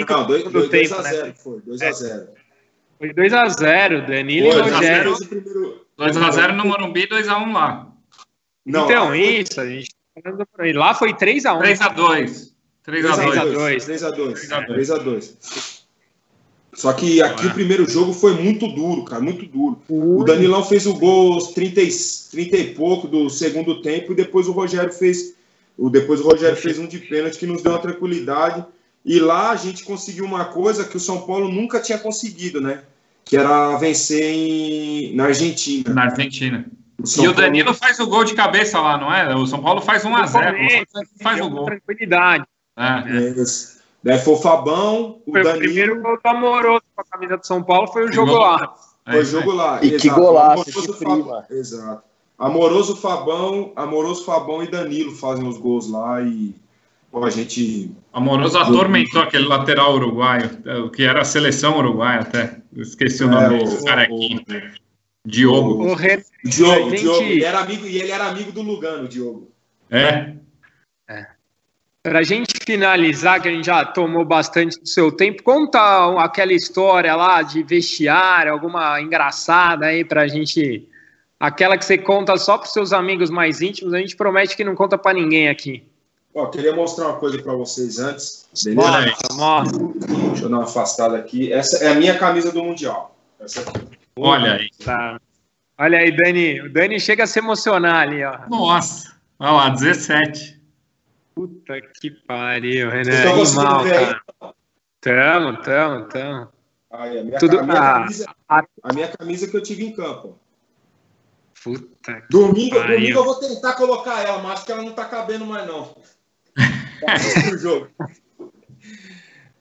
Não, 2x0 né? foi, 2x0. Foi 2x0, Danilo e Rogério. 2x0 no Morumbi, 2x1 lá. Não, então, isso, a gente tá Lá foi 3x1. 3x2. 3x2. 3x2. 3x2. Só que aqui o primeiro jogo foi muito duro, cara, muito duro. O Danilão fez o gol aos 30, 30 e pouco do segundo tempo e depois o Rogério fez. O, depois o Rogério fez um de pênalti que nos deu uma tranquilidade. E lá a gente conseguiu uma coisa que o São Paulo nunca tinha conseguido, né? Que era vencer em, na Argentina. Na Argentina. O e o Danilo Paulo... faz o gol de cabeça lá, não é? O São Paulo faz 1 a 0 faz o gol. Tranquilidade. Ah, é. Daí foi o Fabão, o foi Danilo. O primeiro gol do Amoroso com a camisa de São Paulo foi o jogo lá. Foi o jogo lá. E exato. que golaço, Amoroso que Fabão, Exato. Amoroso Fabão, Amoroso Fabão e Danilo fazem os gols lá e pô, a gente. Amoroso atormentou aquele lateral uruguaio, o que era a seleção uruguaia até. Eu esqueci o nome é, do carequinho. Diogo. O, Re... Diogo, gente... Diogo. Ele era amigo, e ele era amigo do Lugano, Diogo. É. é. Para a gente finalizar, que a gente já tomou bastante do seu tempo, conta aquela história lá de vestiário, alguma engraçada aí para a gente. Aquela que você conta só para seus amigos mais íntimos, a gente promete que não conta para ninguém aqui. Ó, queria mostrar uma coisa para vocês antes. Beleza? Mostra, Deixa eu dar uma afastada aqui. Essa é a minha camisa do Mundial. Essa aqui. Olha aí. Tá. Olha aí, Dani. O Dani chega a se emocionar ali, ó. Nossa. Olha lá, 17. Puta que pariu, Renan. Estão conseguindo ver aí? Tamo, tamo, tamo. Aí, a, minha, Tudo... a, minha camisa, a... a minha camisa que eu tive em campo. Puta domingo, domingo eu vou tentar colocar ela, mas acho que ela não tá cabendo mais, não. Tá jogo.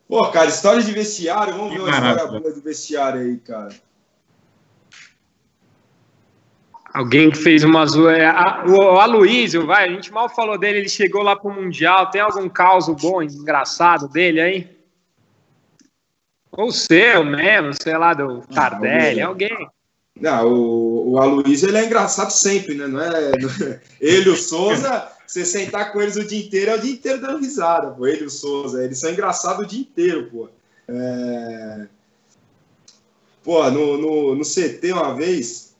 Pô, cara, história de vestiário, vamos ver uma história boa de vestiário aí, cara. Alguém que fez uma zoeira. O Aloysio, vai, a gente mal falou dele, ele chegou lá pro Mundial. Tem algum caos bom, engraçado dele aí? Ou seu mesmo, sei lá, do ah, Tardelli, alguém. Não, o, o Aloysio ele é engraçado sempre, né? Não é, é... [laughs] Ele, o Souza, você sentar com eles o dia inteiro, é o dia inteiro dando risada, pô. Ele e o Souza, eles são engraçados o dia inteiro, pô. É... Pô, no, no, no CT uma vez,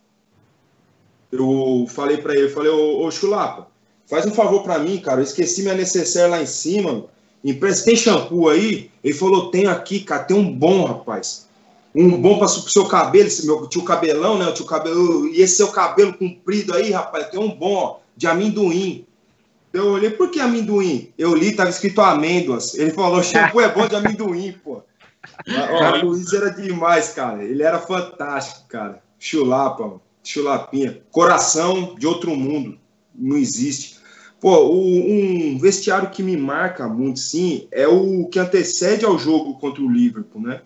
eu falei para ele, falei, ô, ô Chulapa, faz um favor para mim, cara, eu esqueci minha necessaire lá em cima, empresta, tem shampoo aí? Ele falou, tem aqui, cara, tem um bom, rapaz. Um bom para o seu cabelo, esse meu tio cabelão, né, o tio cabelo, e esse seu cabelo comprido aí, rapaz, tem um bom, ó, de amendoim. Eu olhei, por que amendoim? Eu li, tava escrito amêndoas. Ele falou, shampoo é bom de amendoim, pô. [laughs] o Luiz era demais, cara. Ele era fantástico, cara. Chulapa, mano. Chulapinha. Coração de outro mundo. Não existe. Pô, um vestiário que me marca muito, sim, é o que antecede ao jogo contra o Liverpool, né?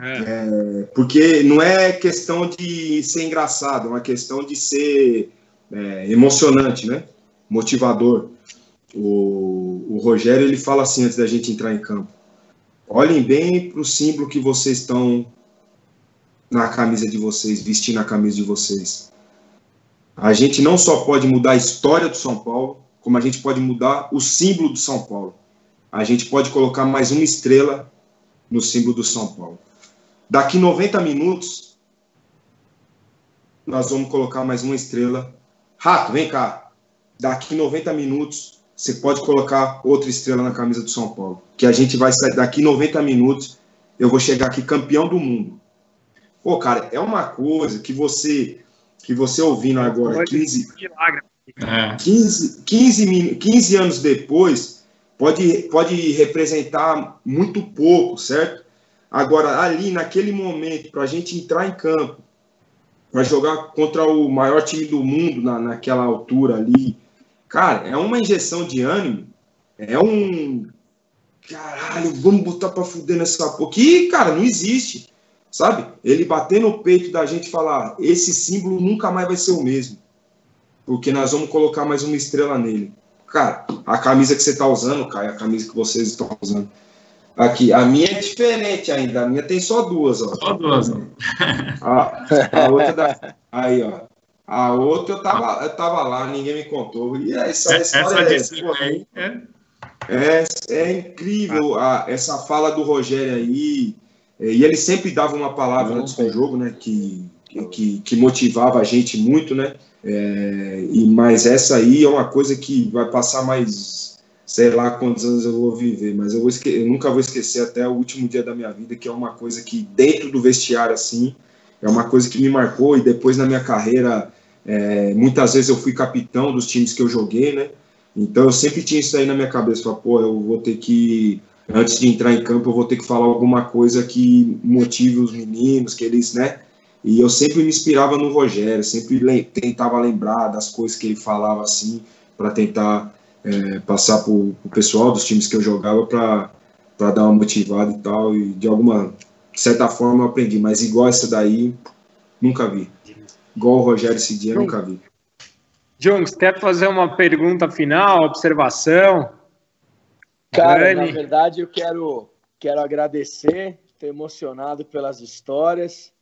É. É, porque não é questão de ser engraçado, é uma questão de ser é, emocionante, né? Motivador. O, o Rogério ele fala assim antes da gente entrar em campo: olhem bem para o símbolo que vocês estão na camisa de vocês, vestir na camisa de vocês. A gente não só pode mudar a história do São Paulo, como a gente pode mudar o símbolo do São Paulo. A gente pode colocar mais uma estrela no símbolo do São Paulo. Daqui 90 minutos, nós vamos colocar mais uma estrela. Rato, vem cá. Daqui 90 minutos, você pode colocar outra estrela na camisa do São Paulo. Que a gente vai sair daqui 90 minutos, eu vou chegar aqui campeão do mundo. Pô, cara, é uma coisa que você que você ouvindo agora, 15, 15, 15, 15 anos depois, pode, pode representar muito pouco, certo? Agora, ali, naquele momento, para a gente entrar em campo, para jogar contra o maior time do mundo na, naquela altura ali, cara, é uma injeção de ânimo, é um. Caralho, vamos botar para fuder nessa porra. Que, cara, não existe sabe? Ele bater no peito da gente e falar: esse símbolo nunca mais vai ser o mesmo, porque nós vamos colocar mais uma estrela nele. Cara, a camisa que você está usando, cara, a camisa que vocês estão usando. Aqui, a minha é diferente ainda, a minha tem só duas, ó. Só duas. [laughs] A, a outra da, aí, ó. A outra eu tava, eu tava lá, ninguém me contou. E essa, essa, essa é, cima aí, é... É, é incrível a, essa fala do Rogério aí, é, e ele sempre dava uma palavra antes do jogo, né? Que, que, que motivava a gente muito, né? É, e mas essa aí é uma coisa que vai passar mais sei lá quantos anos eu vou viver, mas eu, vou esque eu nunca vou esquecer até o último dia da minha vida, que é uma coisa que dentro do vestiário assim é uma coisa que me marcou e depois na minha carreira é, muitas vezes eu fui capitão dos times que eu joguei, né? Então eu sempre tinha isso aí na minha cabeça, falar, pô, eu vou ter que antes de entrar em campo, eu vou ter que falar alguma coisa que motive os meninos, que eles, né? E eu sempre me inspirava no Rogério, sempre le tentava lembrar das coisas que ele falava assim, para tentar é, passar para o pessoal dos times que eu jogava para dar uma motivada e tal. E de alguma certa forma eu aprendi, mas igual essa daí, nunca vi. Igual o Rogério esse dia, nunca vi. Jones, quer fazer uma pergunta final, observação? Cara, na verdade eu quero, quero agradecer, estou emocionado pelas histórias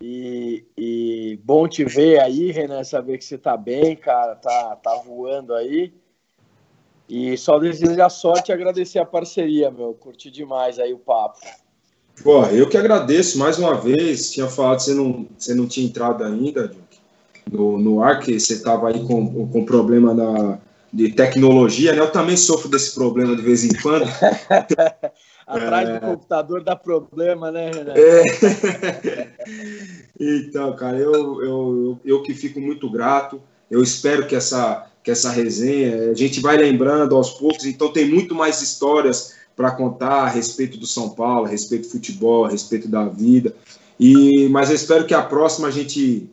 E, e, bom te ver aí, Renan, saber que você tá bem, cara, tá, tá voando aí. E só desejar sorte e agradecer a parceria, meu. Curti demais aí o papo. Pô, eu que agradeço mais uma vez. Tinha falado que você não, você não tinha entrado ainda no, no ar, que você estava aí com, com problema na, de tecnologia, né? Eu também sofro desse problema de vez em quando. [laughs] Atrás é... do computador dá problema, né, Renan? É... [laughs] então, cara, eu, eu, eu, eu que fico muito grato. Eu espero que essa, que essa resenha, a gente vai lembrando aos poucos, então tem muito mais histórias para contar a respeito do São Paulo, a respeito do futebol, a respeito da vida. E, mas eu espero que a próxima a gente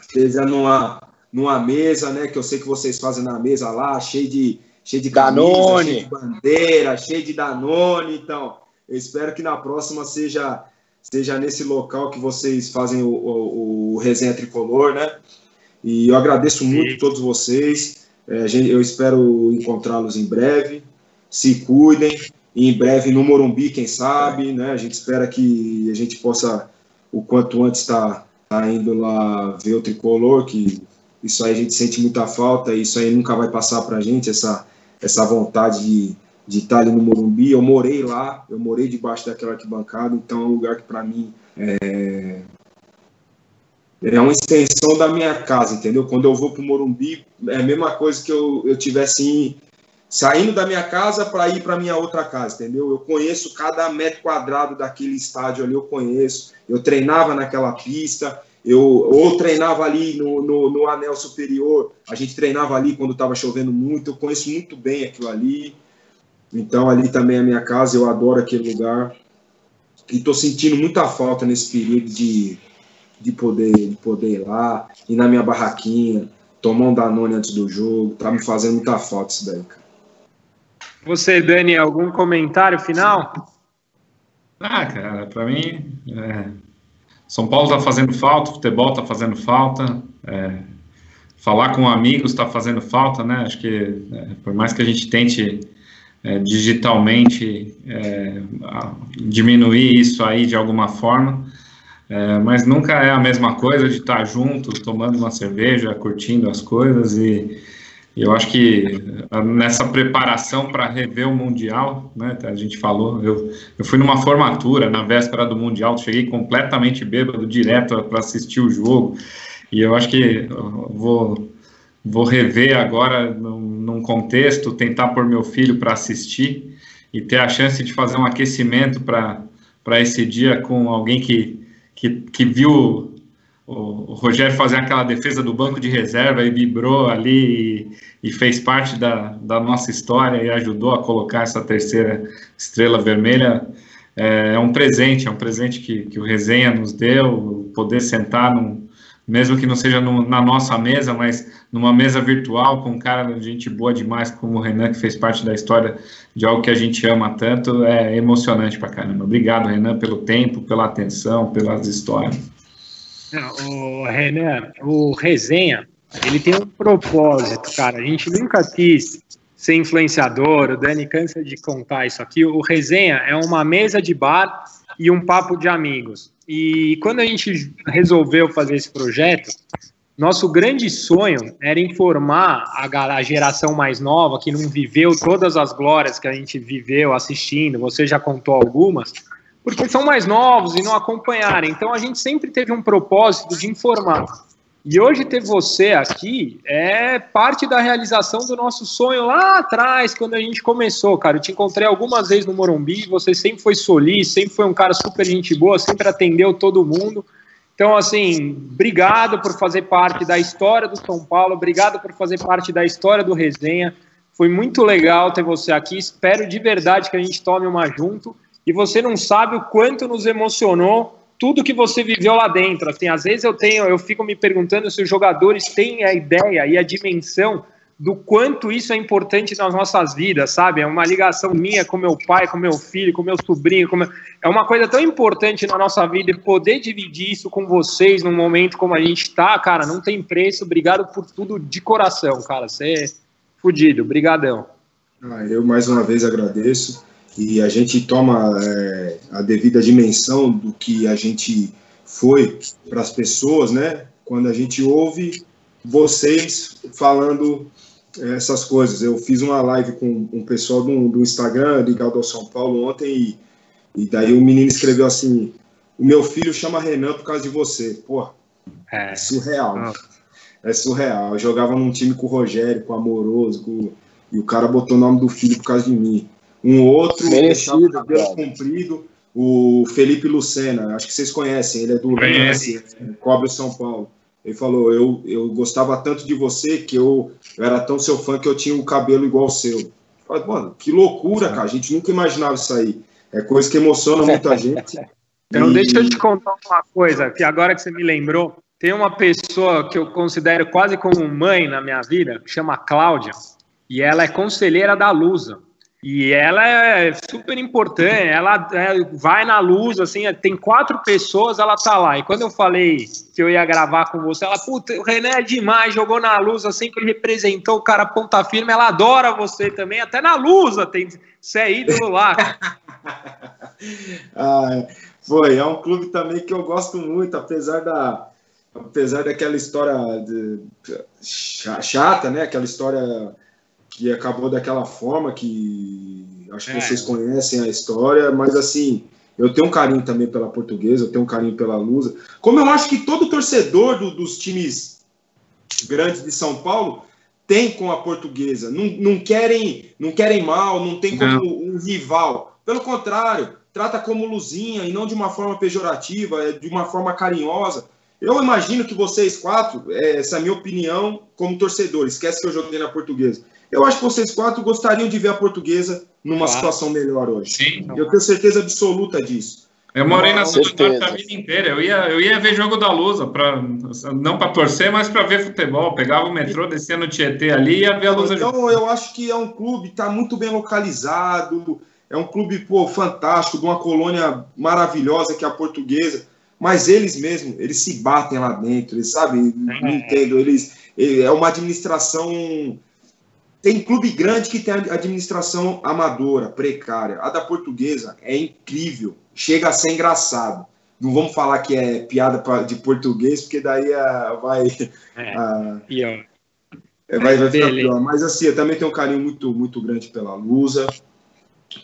esteja numa, numa mesa, né? Que eu sei que vocês fazem na mesa lá, cheio de, cheio de camisa, Danone. cheio de bandeira, cheio de Danone. Então, eu espero que na próxima seja, seja nesse local que vocês fazem o, o, o resenha tricolor, né? E eu agradeço muito a todos vocês. É, eu espero encontrá-los em breve. Se cuidem e em breve no Morumbi, quem sabe, né? A gente espera que a gente possa, o quanto antes, estar tá, tá indo lá ver o tricolor, que isso aí a gente sente muita falta, isso aí nunca vai passar para a gente, essa, essa vontade de, de estar tá ali no Morumbi. Eu morei lá, eu morei debaixo daquela arquibancada, então é um lugar que para mim é, é uma extensão da minha casa, entendeu? Quando eu vou para o Morumbi, é a mesma coisa que eu, eu tivesse saindo da minha casa para ir para minha outra casa, entendeu? Eu conheço cada metro quadrado daquele estádio ali, eu conheço. Eu treinava naquela pista, eu ou treinava ali no, no, no anel superior, a gente treinava ali quando estava chovendo muito, eu conheço muito bem aquilo ali. Então ali também é a minha casa, eu adoro aquele lugar. E estou sentindo muita falta nesse período de, de, poder, de poder ir lá, ir na minha barraquinha, tomar um Danone antes do jogo, tá me fazendo muita falta isso daí, cara. Você, Dani, algum comentário final? Ah, cara, para mim, é... São Paulo está fazendo falta, futebol está fazendo falta, é... falar com amigos está fazendo falta, né? Acho que é, por mais que a gente tente é, digitalmente é, diminuir isso aí de alguma forma, é, mas nunca é a mesma coisa de estar junto, tomando uma cerveja, curtindo as coisas e eu acho que ah, nessa preparação para rever o Mundial, né, a gente falou, eu, eu fui numa formatura na véspera do Mundial, cheguei completamente bêbado, direto para assistir o jogo, e eu acho que eu vou, vou rever agora num, num contexto, tentar pôr meu filho para assistir e ter a chance de fazer um aquecimento para esse dia com alguém que, que, que viu o, Rogério fazer aquela defesa do banco de reserva e vibrou ali e, e, fez parte da, da nossa história e ajudou a colocar essa terceira estrela vermelha. É, é um presente, é um presente que, que o Resenha nos deu, poder sentar num, mesmo que não seja no, na nossa mesa, mas numa mesa virtual com um cara de gente boa demais como o Renan, que fez parte da história de algo que a gente ama tanto, é emocionante pra caramba. Obrigado, Renan, pelo tempo, pela atenção, pelas histórias. O Renan, o Resenha, ele tem um propósito, cara. A gente nunca quis ser influenciador, o Dani cansa de contar isso aqui. O Resenha é uma mesa de bar e um papo de amigos. E quando a gente resolveu fazer esse projeto, nosso grande sonho era informar a geração mais nova, que não viveu todas as glórias que a gente viveu assistindo, você já contou algumas, porque são mais novos e não acompanharam. Então a gente sempre teve um propósito de informar. E hoje ter você aqui é parte da realização do nosso sonho lá atrás, quando a gente começou, cara. Eu te encontrei algumas vezes no Morumbi, você sempre foi solícito, sempre foi um cara super gente boa, sempre atendeu todo mundo. Então, assim, obrigado por fazer parte da história do São Paulo, obrigado por fazer parte da história do Resenha. Foi muito legal ter você aqui. Espero de verdade que a gente tome uma junto e você não sabe o quanto nos emocionou tudo que você viveu lá dentro. Assim, às vezes eu tenho, eu fico me perguntando se os jogadores têm a ideia e a dimensão do quanto isso é importante nas nossas vidas, sabe? É uma ligação minha com meu pai, com meu filho, com meu sobrinho, com meu... é uma coisa tão importante na nossa vida e poder dividir isso com vocês num momento como a gente está, cara, não tem preço. Obrigado por tudo de coração, cara. Você é fudido. Obrigadão. Ah, eu mais uma vez agradeço e a gente toma é, a devida dimensão do que a gente foi para as pessoas, né? Quando a gente ouve vocês falando essas coisas. Eu fiz uma live com um pessoal do, do Instagram ligado ao São Paulo ontem e, e daí o menino escreveu assim: o meu filho chama Renan por causa de você. Pô, é, surreal. É surreal. Eu jogava num time com o Rogério, com o Amoroso, com... e o cara botou o nome do filho por causa de mim. Um outro Merecido, o cabelo comprido, o Felipe Lucena, acho que vocês conhecem, ele é do Conhece. cobre São Paulo. Ele falou: eu, eu gostava tanto de você que eu, eu era tão seu fã que eu tinha o um cabelo igual ao seu. Eu falei, mano, que loucura, cara. A gente nunca imaginava isso aí. É coisa que emociona muita gente. [laughs] Então, e... deixa eu te contar uma coisa, que agora que você me lembrou, tem uma pessoa que eu considero quase como mãe na minha vida, que chama Cláudia, e ela é conselheira da Lusa. E ela é super importante, ela é, vai na luz, assim, tem quatro pessoas, ela tá lá. E quando eu falei que eu ia gravar com você, ela, puta, o René é demais, jogou na luz, assim, que representou o cara ponta firme, ela adora você também, até na Lusa tem, você é ídolo lá. [laughs] ah, foi, é um clube também que eu gosto muito, apesar da, apesar daquela história de, chata, né, aquela história que acabou daquela forma que acho que é. vocês conhecem a história, mas assim, eu tenho um carinho também pela portuguesa, eu tenho um carinho pela Lusa. Como eu acho que todo torcedor do, dos times grandes de São Paulo tem com a portuguesa. Não, não querem não querem mal, não tem como não. um rival. Pelo contrário, trata como luzinha e não de uma forma pejorativa, é de uma forma carinhosa. Eu imagino que vocês quatro, é, essa é a minha opinião como torcedor, esquece que eu joguei na portuguesa. Eu acho que vocês quatro gostariam de ver a portuguesa numa claro. situação melhor hoje. Sim. Eu tenho certeza absoluta disso. Eu morei na Zona Norte a vida inteira. Eu ia, eu ia ver jogo da Lusa, pra, não para torcer, mas para ver futebol. Pegava o metrô, descia no Tietê ali e ia ver a Lusa. Então, eu acho que é um clube, está muito bem localizado. É um clube pô, fantástico, de uma colônia maravilhosa que é a portuguesa. Mas eles mesmos, eles se batem lá dentro, eles sabem, não é. entendo. Eles, é uma administração tem clube grande que tem administração amadora, precária. A da portuguesa é incrível, chega a ser engraçado. Não vamos falar que é piada de português, porque daí a, vai. É, a, pior. É, vai, vai ficar pior. Mas assim, eu também tenho um carinho muito, muito grande pela Lusa,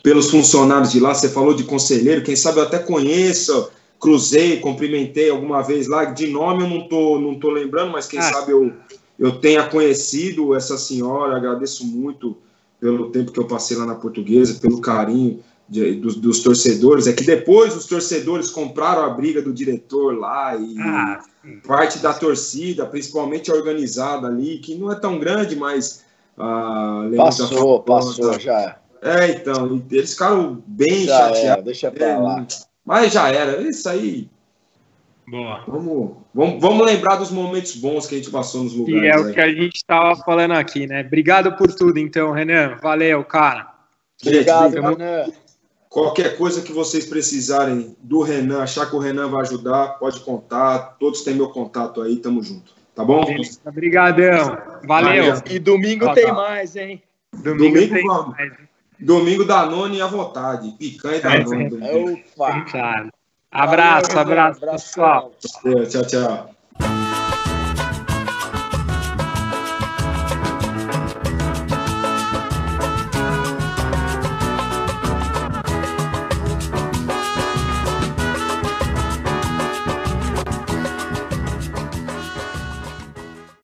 pelos funcionários de lá. Você falou de conselheiro, quem sabe eu até conheço, cruzei, cumprimentei alguma vez lá. De nome eu não tô, não tô lembrando, mas quem ah, sabe eu eu tenha conhecido essa senhora, agradeço muito pelo tempo que eu passei lá na Portuguesa, pelo carinho de, dos, dos, torcedores. É que depois os torcedores compraram a briga do diretor lá e ah, parte da torcida, principalmente a organizada ali, que não é tão grande, mas. Ah, passou, passou já. É, então, eles ficaram bem já chateados. Era, deixa pra lá. Mas já era, isso aí Boa. Vamos, vamos, vamos lembrar dos momentos bons que a gente passou nos lugares. E é o que a gente estava falando aqui, né? Obrigado por tudo, então, Renan. Valeu, cara. Obrigado, gente, Renan. Qualquer coisa que vocês precisarem do Renan, achar que o Renan vai ajudar, pode contar. Todos têm meu contato aí, tamo junto. Tá bom? Obrigadão. Valeu. Valeu. E domingo tem mais, hein? Domingo, domingo tem vamos. mais. Domingo da None à vontade. Picanha da None. Opa. Abraço, abraço, abraço, pessoal. Tchau, tchau.